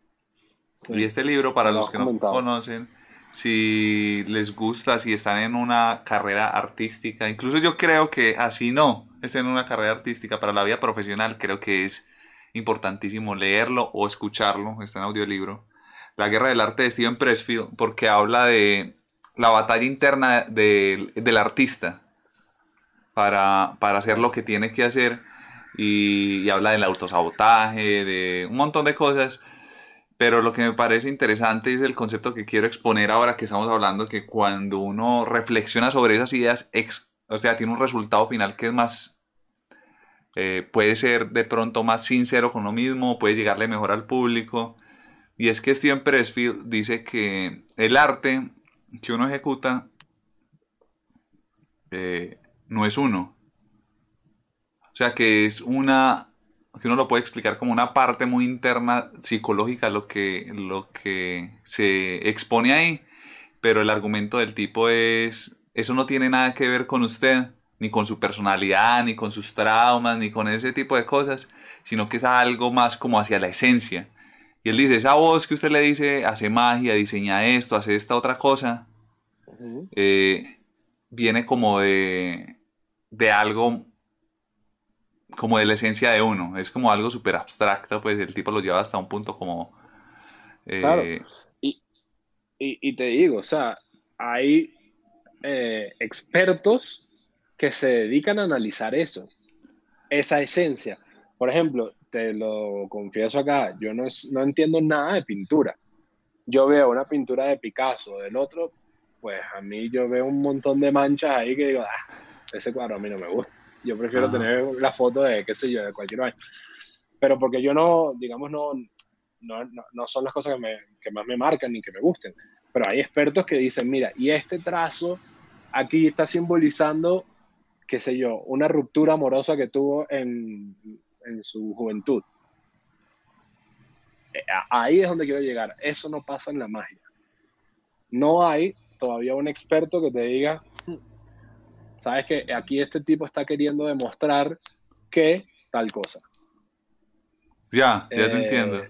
Sí. Y este libro, para Lo los que no comentado. conocen, si les gusta, si están en una carrera artística, incluso yo creo que así no, estén en una carrera artística para la vida profesional, creo que es importantísimo leerlo o escucharlo, está en audiolibro. La Guerra del Arte de Steven Pressfield, porque habla de la batalla interna del, del artista para, para, hacer lo que tiene que hacer y, y, habla del autosabotaje, de un montón de cosas. Pero lo que me parece interesante es el concepto que quiero exponer ahora que estamos hablando, que cuando uno reflexiona sobre esas ideas, o sea, tiene un resultado final que es más, eh, puede ser de pronto más sincero con uno mismo, puede llegarle mejor al público. Y es que Steven Pressfield dice que el arte que uno ejecuta eh, no es uno. O sea, que es una, que uno lo puede explicar como una parte muy interna psicológica lo que, lo que se expone ahí, pero el argumento del tipo es, eso no tiene nada que ver con usted, ni con su personalidad, ni con sus traumas, ni con ese tipo de cosas, sino que es algo más como hacia la esencia. Y él dice, esa voz que usted le dice, hace magia, diseña esto, hace esta otra cosa, eh, viene como de, de algo, como de la esencia de uno. Es como algo súper abstracto, pues el tipo lo lleva hasta un punto como... Eh, claro. Y, y, te digo, o sea, hay eh, expertos que se dedican a analizar eso, esa esencia. Por ejemplo, te lo confieso acá, yo no, no entiendo nada de pintura. Yo veo una pintura de Picasso, del otro, pues a mí yo veo un montón de manchas ahí que digo, ah, ese cuadro a mí no me gusta. Yo prefiero Ajá. tener la foto de, qué sé yo, de cualquier año. Pero porque yo no, digamos, no, no, no, no son las cosas que, me, que más me marcan ni que me gusten. Pero hay expertos que dicen, mira, y este trazo aquí está simbolizando, qué sé yo, una ruptura amorosa que tuvo en, en su juventud. Eh, Ahí es donde quiero llegar. Eso no pasa en la magia. No hay todavía un experto que te diga, sabes que aquí este tipo está queriendo demostrar que tal cosa. Ya, ya Eh, te entiendo.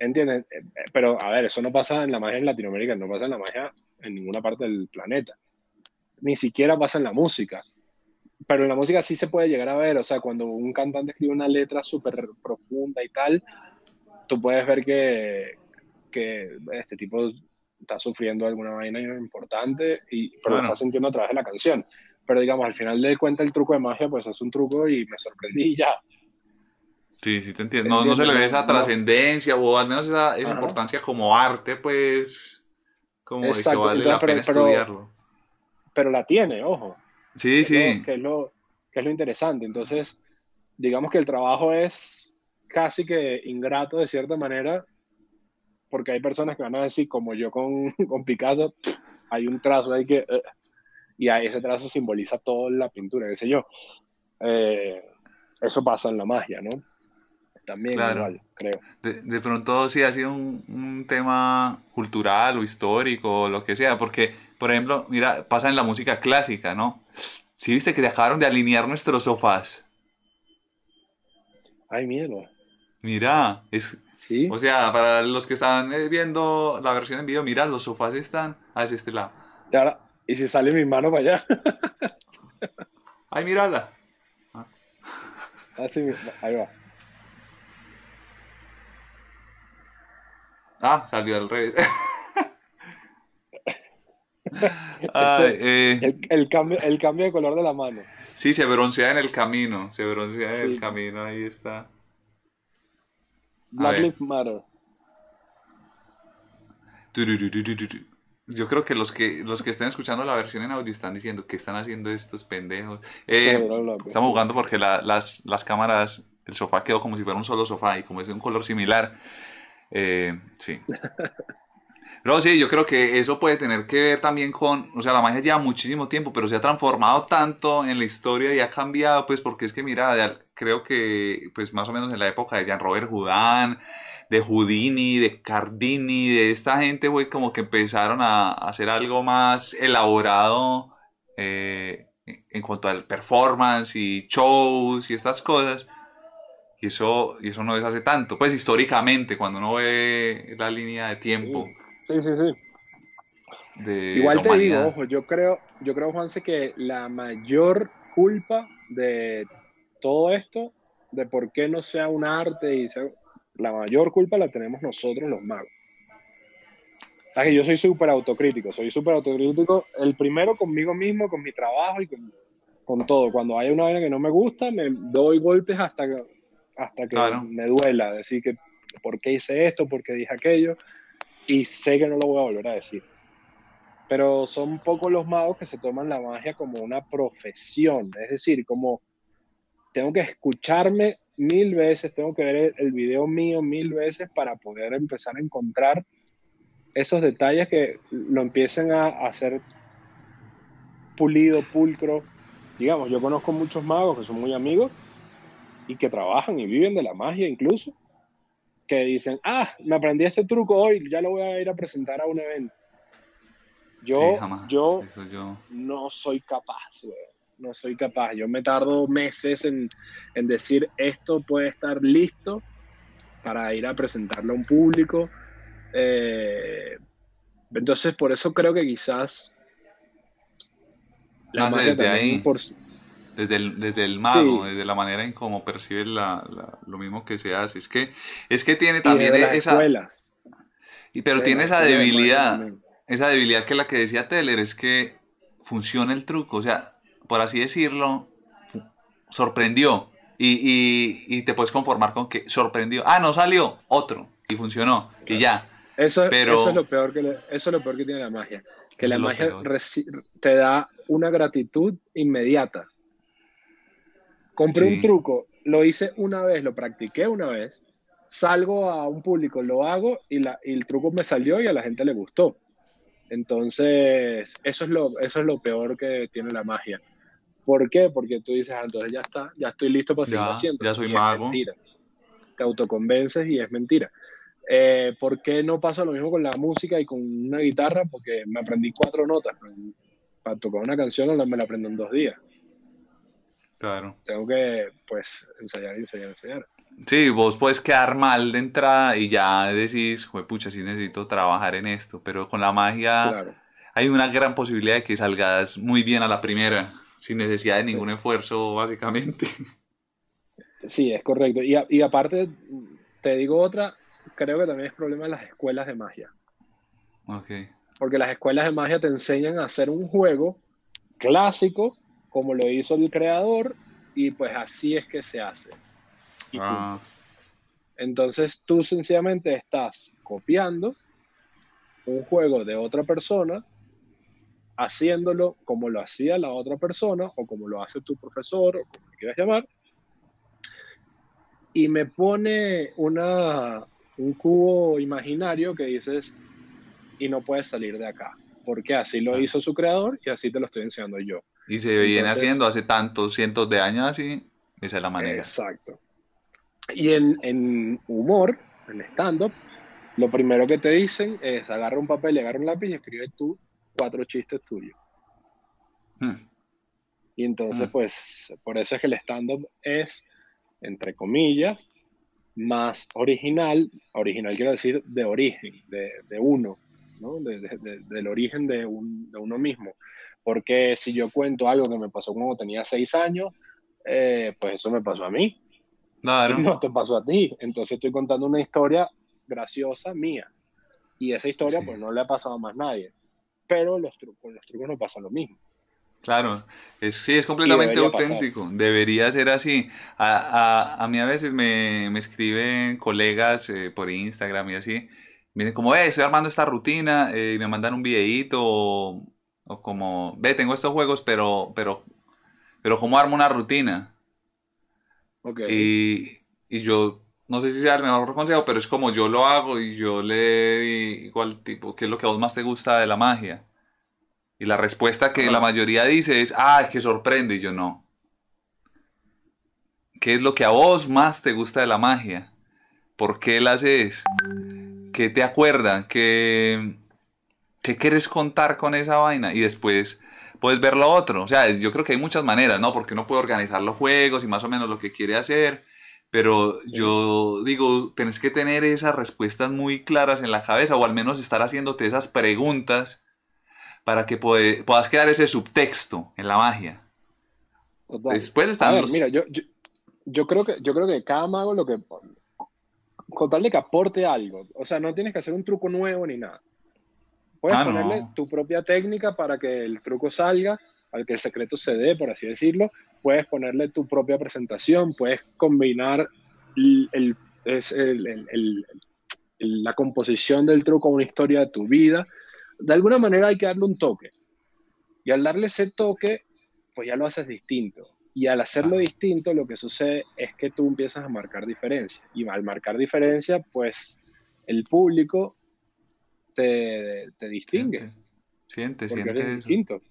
¿Entiendes? Eh, Pero a ver, eso no pasa en la magia en Latinoamérica, no pasa en la magia en ninguna parte del planeta. Ni siquiera pasa en la música. Pero en la música sí se puede llegar a ver, o sea, cuando un cantante escribe una letra súper profunda y tal, tú puedes ver que, que este tipo está sufriendo alguna vaina importante, y, pero Claro. lo está sintiendo a través de la canción. Pero digamos, al final de cuenta el truco de magia, pues es un truco y me sorprendí y ya. Sí, sí te entiendo. No, no se le ve esa No. trascendencia o al menos esa, esa importancia como arte, pues, como de que vale la entonces, pero- pena pero- estudiarlo. Pero la tiene, ojo. Sí, que es sí. lo- que, es lo, que es lo interesante. Entonces, digamos que el trabajo es casi que ingrato de cierta manera, porque hay personas que van a decir, como yo con, con Picasso, hay un trazo ahí que... eh, y ahí ese trazo simboliza toda la pintura, qué sé yo. Eh, eso pasa en la magia, ¿no? También Claro. igual, creo. De, de pronto sí ha sido un, un tema cultural o histórico o lo que sea, porque, por ejemplo, mira, pasa en la música clásica, ¿no? Sí, viste que dejaron de alinear nuestros sofás. Ay, mierda. Mira, es, Sí. o sea, para los que están eh, viendo la versión en video, mira, los sofás están hacia este lado. Ahora- y si sale mi mano para allá. Ay, mírala. Así, ahí va. Ah, salió al revés. Ay, eh, El, el cambio, el cambio de color de la mano. sí, se broncea en el camino, se broncea en Sí. el camino, ahí está. Black. Lives Matter. Yo creo que los que los que estén escuchando la versión en audio están diciendo que están haciendo estos pendejos. Eh, estamos jugando porque la- las, las cámaras, el sofá quedó como si fuera un solo sofá y como es de un color similar. eh, sí. Pero sí, yo creo que eso puede tener que ver también con, o sea, la magia lleva muchísimo tiempo, pero se ha transformado tanto en la historia y ha cambiado, pues porque es que mira, de creo que pues más o menos en la época de Jean-Robert Houdin, de Houdini, de Cardini, de esta gente, güey, como que empezaron a, a hacer algo más elaborado eh, en cuanto al performance y shows y estas cosas. Y eso, y eso no es hace tanto, pues históricamente, cuando uno ve la línea de tiempo Sí, sí, sí. de Igual te digo, ojo, yo creo, yo creo, Juanse, que la mayor culpa de todo esto, de por qué no sea un arte y sea, la mayor culpa la tenemos nosotros los magos. O que yo soy súper autocrítico, soy súper autocrítico, el primero conmigo mismo, con mi trabajo y con, con, todo. Cuando hay una vaina que no me gusta, me doy golpes hasta que, hasta que me duela, decir que por qué hice esto, por qué dije aquello, y sé que no lo voy a volver a decir. Pero son pocos los magos que se toman la magia como una profesión, es decir, como tengo que escucharme mil veces, tengo que ver el video mío mil veces para poder empezar a encontrar esos detalles que lo empiecen a hacer pulido, pulcro. Digamos, yo conozco muchos magos que son muy amigos y que trabajan y viven de la magia incluso, que dicen, ah, me aprendí este truco hoy, ya lo voy a ir a presentar a un evento. Yo, yo, no soy capaz, no soy capaz. Yo me tardo meses en, en decir esto puede estar listo para ir a presentarlo a un público eh, entonces, por eso creo que quizás... La desde ahí, desde, el, desde el mago, desde la manera en cómo percibe lo mismo que se hace. Es que, es que tiene también esa... Y, pero tiene esa debilidad, esa debilidad que la que decía Teller, es que funciona el truco. O sea, por así decirlo, sorprendió. Y, y, te puedes conformar con que sorprendió. Ah, no salió, otro. Y funcionó. Y ya. Eso, eso, es lo peor que eso es lo peor que tiene la magia. Que la magia te da una gratitud inmediata. Compré un truco, lo hice una vez, lo practiqué una vez, salgo a un público, lo hago y, la, y el truco me salió y a la gente le gustó. Entonces, eso es lo, eso es lo peor que tiene la magia. ¿Por qué? Porque tú dices, ah, entonces ya está, ya estoy listo para seguir haciendo. Ya soy mago. Te autoconvences y es mentira. Eh, ¿Por qué no pasa lo mismo con la música y con una guitarra? Porque me aprendí cuatro notas. Para tocar una canción me la aprendo en dos días. Claro. Tengo que, pues, ensayar, ensayar, ensayar. Sí, vos puedes quedar mal de entrada y ya decís, pucha, sí necesito trabajar en esto, pero con la magia hay una gran posibilidad de que salgas muy bien a la primera, sin necesidad de ningún esfuerzo, básicamente. Sí, es correcto. Y, y aparte, te digo otra, creo que también es problema de las escuelas de magia. Okay. Porque las escuelas de magia te enseñan a hacer un juego clásico, como lo hizo el creador, y pues así es que se hace. Ah. Entonces tú sencillamente estás copiando un juego de otra persona, haciéndolo como lo hacía la otra persona, o como lo hace tu profesor, o como quieras llamar, y me pone una, un cubo imaginario que dices, y no puedes salir de acá, porque así lo hizo su creador y así te lo estoy enseñando yo. Y se viene haciendo hace tantos cientos de años así, esa es la manera. Exacto. Y en, en humor, en stand-up, lo primero que te dicen es agarra un papel y agarra un lápiz y escribe tú cuatro chistes tuyos. Hmm. Y entonces, hmm. pues, por eso es que el stand-up es, entre comillas, más original, original quiero decir de origen, de, de uno, ¿no? de, de, del origen de, un, uno mismo. Porque si yo cuento algo que me pasó cuando tenía seis años, eh, pues eso me pasó a mí. Claro. No te pasó a ti. Entonces estoy contando una historia graciosa mía. Y esa historia pues no le ha pasado a más nadie. Pero los con los trucos no pasa lo mismo. Claro, es, sí, es completamente auténtico. Debería ser así. A, a, a, mí a veces me, me escriben colegas eh, por Instagram y así. Me dicen como, eh, estoy armando esta rutina eh, y me mandan un videíto o, como, ve, tengo estos juegos, pero, pero, pero ¿cómo armo una rutina? Okay. Y, y yo no sé si sea el mejor consejo, pero es como yo lo hago y yo le igual tipo, ¿qué es lo que a vos más te gusta de la magia? Y la respuesta que la mayoría dice es, ah, es que sorprende, y yo no. ¿Qué es lo que a vos más te gusta de la magia? ¿Por qué la haces? ¿Qué te acuerda? ¿Qué, ¿Qué quieres contar con esa vaina? Y después puedes ver lo otro. O sea, yo creo que hay muchas maneras, ¿no? Porque uno puede organizar los juegos y más o menos lo que quiere hacer. Pero yo digo, tenés que tener esas respuestas muy claras en la cabeza o al menos estar haciéndote esas preguntas para que puedas crear ese subtexto en la magia. Después están Mira, yo, yo, creo que, yo creo que cada mago lo que... Con tal de que aporte algo. O sea, no tienes que hacer un truco nuevo ni nada. Puedes Ah, ponerle no. tu propia técnica para que el truco salga, para que el secreto se dé, por así decirlo. Puedes ponerle tu propia presentación, puedes combinar el- el- el- la composición del truco a una historia de tu vida. De alguna manera hay que darle un toque. Y al darle ese toque, pues ya lo haces distinto. Y al hacerlo distinto, lo que sucede es que tú empiezas a marcar diferencia. Y al marcar diferencia, pues el público te, te distingue Siente, porque siente eres eso. distinto.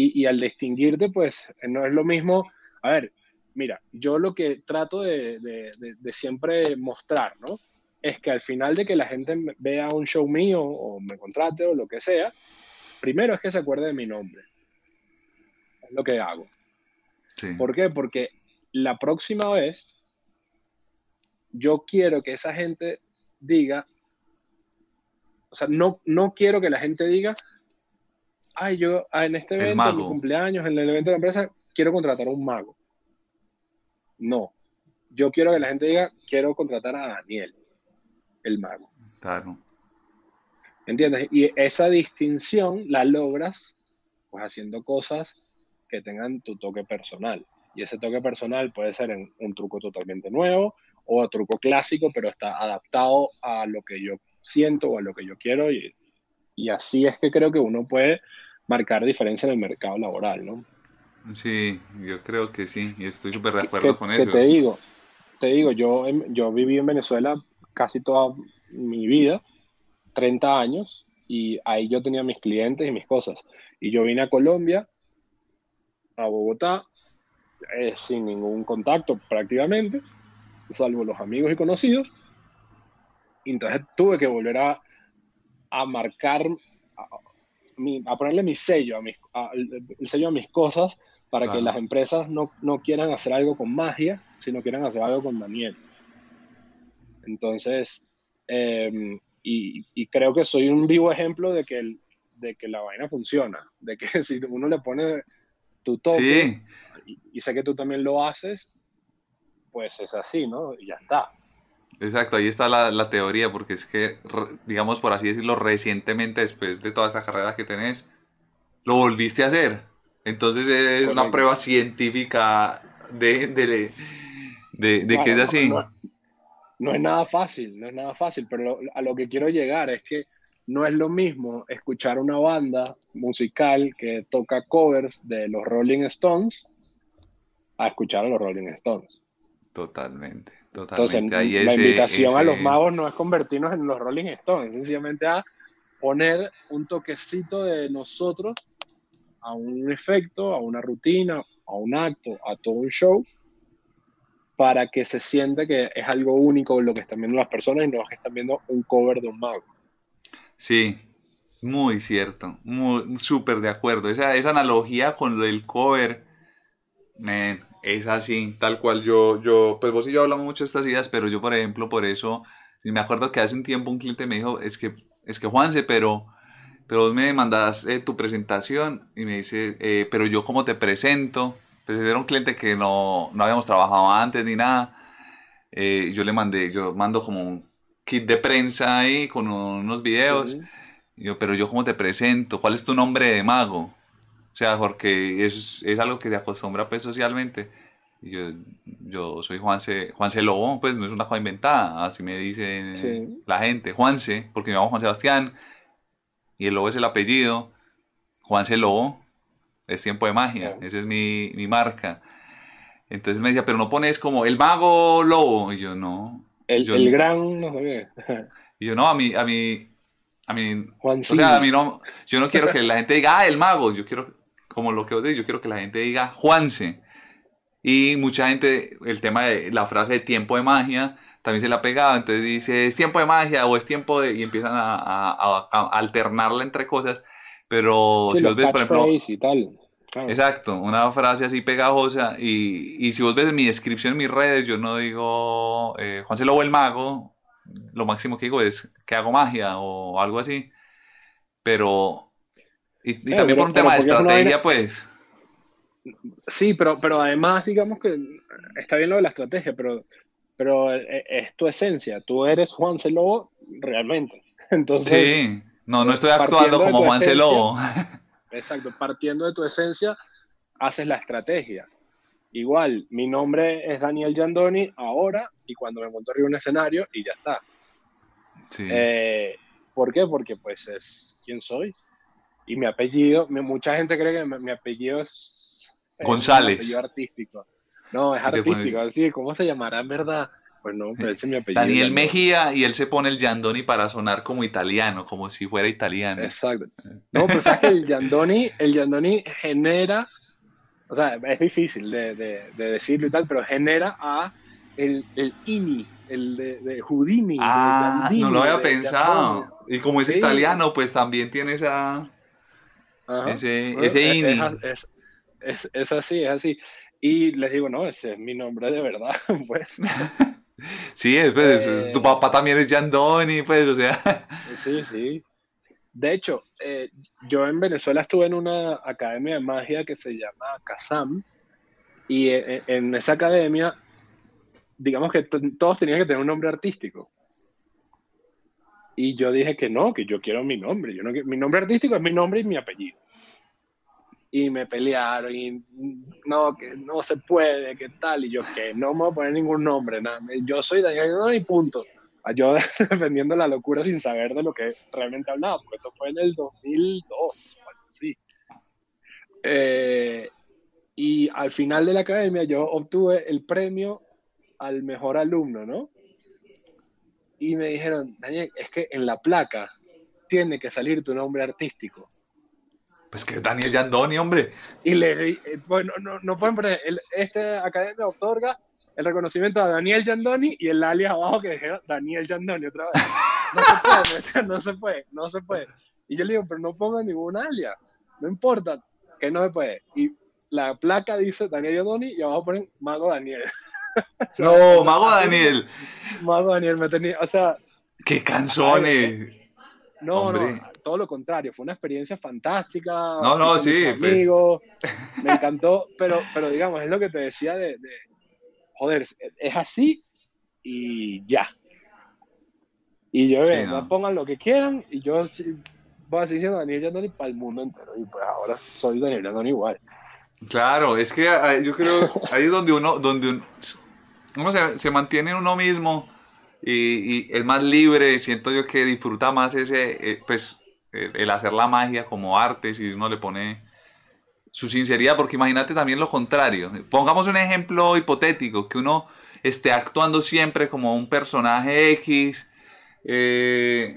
Y, y al distinguirte, pues no es lo mismo. A ver, mira, yo lo que trato de, de- de- de siempre mostrar, ¿no? Es que al final de que la gente vea un show mío o me contrate o lo que sea, primero es que se acuerde de mi nombre. Es lo que hago. Sí. ¿Por qué? Porque la próxima vez yo quiero que esa gente diga, o sea, no, no quiero que la gente diga, ay, yo ah, en este evento, en mi cumpleaños, en el evento de la empresa, quiero contratar a un mago. No. Yo quiero que la gente diga, quiero contratar a Daniel, el mago. Claro. ¿Entiendes? Y esa distinción la logras pues haciendo cosas que tengan tu toque personal. Y ese toque personal puede ser en un truco totalmente nuevo o truco clásico, pero está adaptado a lo que yo siento o a lo que yo quiero. Y, y así es que creo que uno puede marcar diferencia en el mercado laboral, ¿no? Sí, yo creo que sí, y estoy súper de Que, acuerdo con que eso. te digo, te digo, yo, yo viví en Venezuela casi toda mi vida, 30 años, y ahí yo tenía mis clientes y mis cosas. Y yo vine a Colombia, a Bogotá, eh, sin ningún contacto prácticamente, salvo los amigos y conocidos. Y entonces tuve que volver a, a marcar, a, mi- a ponerle mi sello, a mis, a- el, el sello a mis cosas para que Claro. las empresas no, no quieran hacer algo con magia, sino quieran hacer algo con Daniel. Entonces, eh, y, y creo que soy un vivo ejemplo de que, el- de que la vaina funciona, de que si uno le pone tu toque, Sí, y, y sé que tú también lo haces, pues es así, ¿no? Y ya está. Exacto, ahí está la, la teoría, porque es que, re- digamos por así decirlo, recientemente, después de toda esa carrera que tenés, lo volviste a hacer. Entonces es una prueba científica de, de, de, de que es no- así. No, no es nada fácil, no es nada fácil, pero lo- a lo que quiero llegar es que no es lo mismo escuchar una banda musical que toca covers de los Rolling Stones a escuchar a los Rolling Stones. Totalmente, Entonces, totalmente. Ahí la ese- invitación a los magos no es convertirnos en los Rolling Stones, es sencillamente a poner un toquecito de nosotros a un efecto, a una rutina, a un acto, a todo un show, para que se sienta que es algo único lo que están viendo las personas y no que están viendo un cover de un mago. Sí, muy cierto, muy súper de acuerdo. Esa, esa analogía con lo del cover, man, es así, tal cual yo, yo, pues vos y yo hablamos mucho de estas ideas, pero yo, por ejemplo, por eso, me acuerdo que hace un tiempo un cliente me dijo, es que, es que Juanse, pero, pero vos me mandas eh, tu presentación y me dice, eh, pero yo cómo te presento, pues era un cliente que no, no habíamos trabajado antes ni nada. Eh, yo le mandé, yo mando como un kit de prensa ahí con unos videos. Y yo, pero yo cómo te presento, ¿cuál es tu nombre de mago? O sea, porque es, es algo que se acostumbra pues socialmente. Yo, yo soy Juanse, Juanse Lobo, pues no es una cosa inventada, así me dice Sí. la gente, Juanse, porque me llamo Juan Sebastián, y el Lobo es el apellido, Juanse Lobo, es tiempo de magia, Claro. esa es mi, mi marca. Entonces me decía, pero no pones como el mago Lobo, y yo no. El, Yo- el gran, no sé Y yo no, a mí, a mí, a mí, Juan o sea, a mí no, yo no quiero que la gente diga, ah, el mago, yo quiero, como lo que vos decís, yo quiero que la gente diga Juanse. Y mucha gente, el tema de la frase de tiempo de magia, también se le ha pegado, entonces dice, es tiempo de magia o es tiempo de, y empiezan a, a- a- alternarla entre cosas, pero Sí, si vos ves, por ejemplo, y tal. Claro. Exacto, una frase así pegajosa. Y, y si vos ves en mi descripción en mis redes, yo no digo eh, Juan Lobo el mago. Lo máximo que digo es que hago magia o algo así. Pero. Y, y Eh, también pero- por un tema de estrategia, pues. Sí, pero, pero además, digamos que está bien lo de la estrategia, pero, pero eh, es tu esencia. Tú eres Juan C. Lobo realmente. Entonces, Sí, No, no estoy actuando como Juan esencia. Lobo. Exacto, partiendo de tu esencia, haces la estrategia. Igual, mi nombre es Daniel Giandoni ahora y cuando me monto arriba un escenario y ya está. Sí. Eh, ¿Por qué? Porque pues es quien soy. Y mi apellido, mucha gente cree que mi, apellido es... González. apellido artístico. No, es artístico. Así, ¿cómo se llamará en verdad? Pues no, pero ese es mi apellido. Daniel. Mejía y él se pone el Giandoni para sonar como italiano, como si fuera italiano. Exacto. No, pero sabes que el Yandoni, el Yandoni genera, o sea, es difícil de, de- de decirlo y tal, pero genera a el, el Ini, el de, de Houdini. de Ah, Yandini, no lo había pensado. Y como es Sí. italiano, pues también tiene esa... Ajá. Ese- Bueno, ese es-. Es, es- así, es así. Y les digo, no, ese es mi nombre de verdad, pues. Sí, es, pues, Eh. tu papá también es Giandoni, pues, o sea... Sí, sí. De hecho, eh, yo en Venezuela estuve en una academia de magia que se llama CASAM y eh, en esa academia, digamos que todos tenían que tener un nombre artístico. Y yo dije que no, que yo quiero mi nombre. Yo no, mi nombre artístico es mi nombre y mi apellido. Y me pelearon y no, que no se puede, que tal. Y yo que no me voy a poner ningún nombre, nada. Yo soy Daniel Guerrero y punto. A Yo defendiendo la locura sin saber de lo que realmente hablaba, porque esto fue en el 2002 o algo así. Eh, y al final de la academia yo obtuve el premio al mejor alumno, ¿no? Y me dijeron, Daniel, es que en la placa tiene que salir tu nombre artístico. Pues que Daniel Giandoni, hombre. Y le di, eh, bueno, no, no pueden poner, el, esta academia otorga el reconocimiento a Daniel Giandoni y el alias abajo que dijera Daniel Giandoni otra vez. No se puede, me decían, no se puede, no se puede. Y yo le digo, pero no ponga ningún alias, no importa, que no se puede. Y la placa dice Daniel Giandoni y abajo ponen Mago Daniel. No, Mago Daniel. Mago Daniel me tenía, o sea, ¡Qué canzones! no, Hombre. no, todo lo contrario, fue una experiencia fantástica. No, no, sí, pues. amigos, me encantó, pero, pero digamos, es lo que te decía de, de, joder, es, así y ya. Y yo, Sí, eh, no. pongan lo que quieran y yo voy a seguir siendo Daniel Yandoni para el mundo entero. Y pues ahora soy Daniel Yandoni igual. Claro, es que ah, yo creo ahí es donde uno, donde un- uno se, se mantiene uno mismo y, es más libre. Siento yo que disfruta más ese, eh, pues, el, hacer la magia como arte, si uno le pone su sinceridad, porque imagínate también lo contrario. Pongamos un ejemplo hipotético, que uno esté actuando siempre como un personaje X, eh,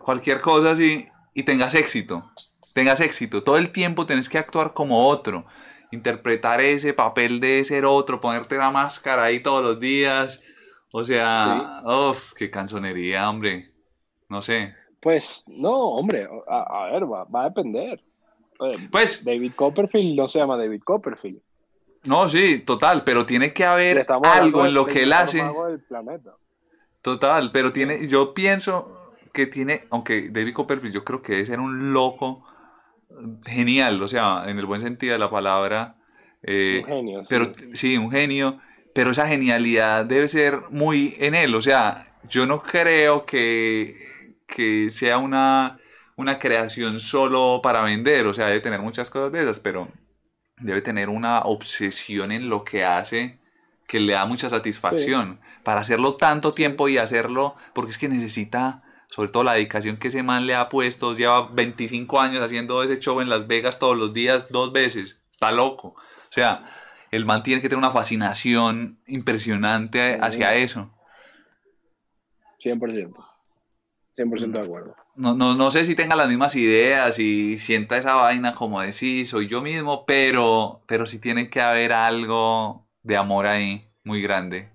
cualquier cosa así, y tengas éxito. Tengas éxito. Todo el tiempo tenés que actuar como otro. Interpretar ese papel de ser otro, ponerte la máscara ahí todos los días. O sea, uff, qué canzonería, hombre. No sé. Pues no, hombre, a, a ver, va, va a depender. Eh, Pues, David Copperfield no se llama David Copperfield. no, sí, total, pero tiene que haber algo en lo que él hace. Total, pero tiene, yo pienso que tiene, aunque David Copperfield yo creo que debe ser un loco genial, o sea, en el buen sentido de la palabra. eh, Un genio, sí. Pero sí, un genio, pero esa genialidad debe ser muy en él, o sea, yo no creo que, que sea una, una creación solo para vender, o sea, debe tener muchas cosas de esas, pero debe tener una obsesión en lo que hace que le da mucha satisfacción para hacerlo tanto tiempo y hacerlo, porque es que necesita, sobre todo la dedicación que ese man le ha puesto, lleva 25 años haciendo ese show en Las Vegas todos los días, dos veces, está loco. O sea, el man tiene que tener una fascinación impresionante hacia eso. 100%. 100% de acuerdo. No, no, no sé si tenga las mismas ideas y sienta esa vaina como de sí, soy yo mismo, pero, pero sí tiene que haber algo de amor ahí muy grande.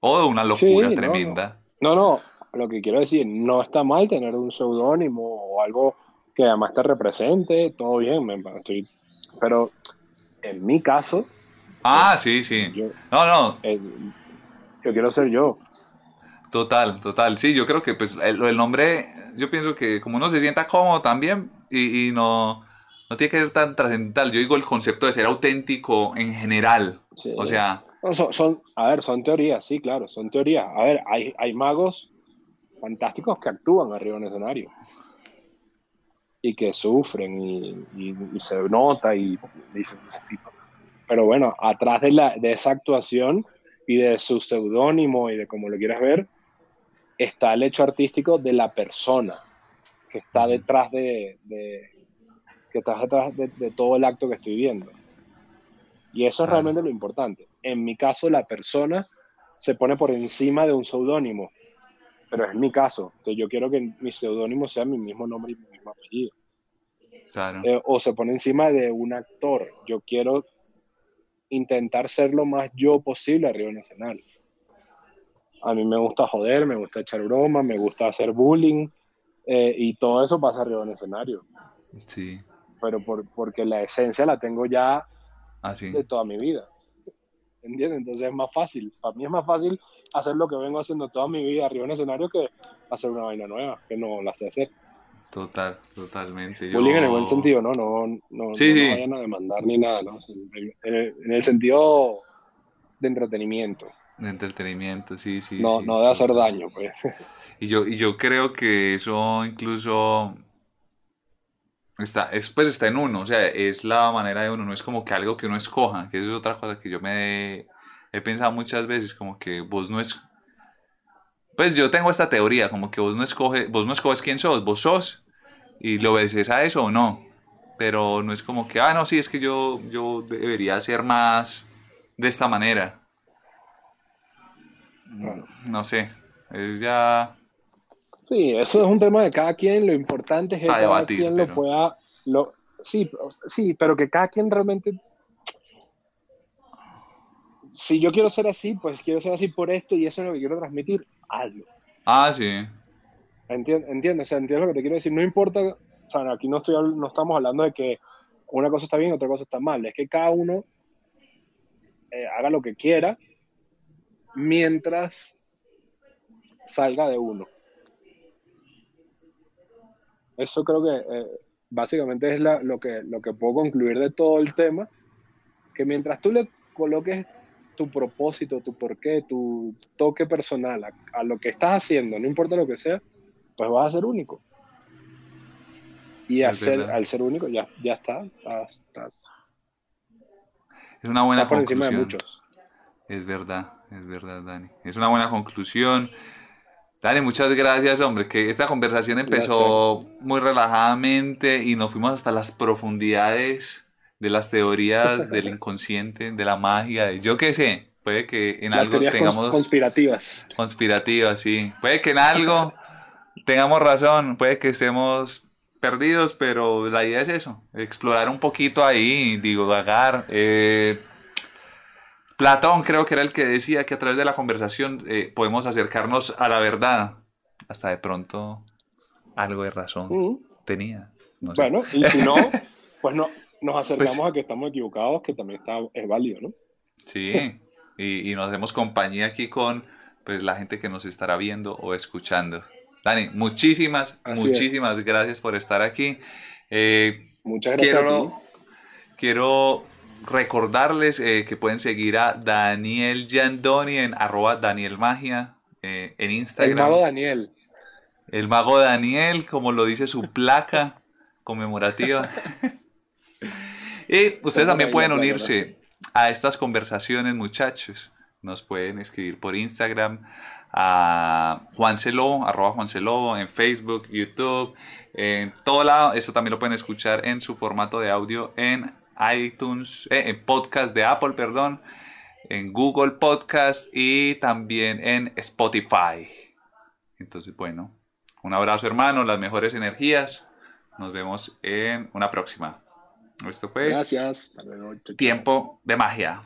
O de una locura Sí, tremenda. No, no, lo que quiero decir, no está mal tener un seudónimo o algo que además te represente, todo bien, me, estoy, pero en mi caso, Ah, sí, sí. yo, No, no, eh, yo quiero ser yo. total, total. Sí, yo creo que pues el, el nombre, yo pienso que como uno se sienta cómodo también y, y no, no tiene que ser tan trascendental. Yo digo el concepto de ser auténtico en general. Sí. O sea, No, son, son- a ver, son teorías, sí, claro, son teorías. A ver, hay, hay magos fantásticos que actúan arriba en el escenario. Y que sufren y, se nota y, pero bueno, atrás de, la, de esa actuación y de su seudónimo y de como lo quieras ver, está el hecho artístico de la persona que está detrás de, que está detrás de, todo el acto que estoy viendo. Y eso es realmente lo importante. En mi caso, la persona se pone por encima de un seudónimo, pero es mi caso. Entonces, yo quiero que mi seudónimo sea mi mismo nombre y mi mismo apellido. Eh, o se pone encima de un actor. Yo quiero intentar ser lo más yo posible arriba en escenario. A mí me gusta joder, me gusta echar broma, me gusta hacer bullying eh, y todo eso pasa arriba en escenario. Sí. Pero por, porque la esencia la tengo ya Así. Ah, de toda mi vida. ¿Entiendes? Entonces es más fácil. Para mí es más fácil hacer lo que vengo haciendo toda mi vida arriba en escenario que hacer una vaina nueva, que no la sé hacer. Total, totalmente. Bullying en el buen sentido, ¿no? No, no, sí, no, vayan a demandar ni nada, ¿no? En el, sentido de entretenimiento. De entretenimiento, sí, sí. No, no de hacer daño, pues. Y yo, y yo creo que eso incluso está, es, pues está en uno, o sea, es la manera de uno, no es como que algo que uno escoja, que eso es otra cosa que yo me he pensado muchas veces, como que vos no es pues yo tengo esta teoría, como que vos no escoges, vos no escoges quién sos, vos sos y lo obedeces a eso o no. Pero no es como que, ah, no, sí, es que yo, yo debería ser más de esta manera. No sé, es ya... Sí, eso es un tema de cada quien, lo importante es que cada quien lo pueda... Lo, sí, sí, pero que cada quien realmente si yo quiero ser así, pues quiero ser así por esto y eso es lo que quiero transmitir hazlo. Ah, sí. ¿Entiendes? O sea, entiendes lo que te quiero decir. No importa, o sea, aquí no, estoy, no estamos hablando de que una cosa está bien, otra cosa está mal. Es que cada uno eh, haga lo que quiera mientras salga de uno. Eso creo que eh, básicamente es lo, que, lo que puedo concluir de todo el tema, que mientras tú le coloques tu propósito, tu porqué, tu toque personal a, lo que estás haciendo, no importa lo que sea, pues vas a ser único. Y al ser, único ya, ya está, Es una buena conclusión. Es verdad, es verdad, Dani. Es una buena conclusión. Dani, muchas gracias, hombre, que esta conversación empezó muy relajadamente y nos fuimos hasta las profundidades de las teorías del inconsciente, de la magia, yo qué sé, puede que en algo tengamos... Conspirativas. Conspirativas, sí. Puede que en algo tengamos razón, puede que estemos perdidos, pero la idea es eso, explorar un poquito ahí, digo, vagar. Eh, Platón creo que era el que decía que a través de la conversación eh, podemos acercarnos a la verdad. Hasta de pronto algo de razón mm. tenía. Bueno, y si no, pues no, nos acercamos pues a que estamos equivocados, que también está, es válido, ¿no? Sí, y, nos hacemos compañía aquí con pues, la gente que nos estará viendo o escuchando. Dani, muchísimas, muchísimas gracias por estar aquí. Eh, Muchas gracias. Quiero, quiero recordarles eh, que pueden seguir a Daniel Giandoni en arroba Daniel Magia eh, en Instagram. El mago Daniel. El mago Daniel, como lo dice su placa conmemorativa. Y ustedes también pueden unirse a estas conversaciones, muchachos. Nos pueden escribir por Instagram a Juancelo, arroba Juancelo, en Facebook, YouTube, en todo lado. Esto también lo pueden escuchar en su formato de audio en iTunes, eh, en podcast de Apple, perdón, en Google Podcast y también en Spotify. Entonces, bueno, un abrazo hermano, las mejores energías. Nos vemos en una próxima. Esto fue Gracias. Tiempo de magia.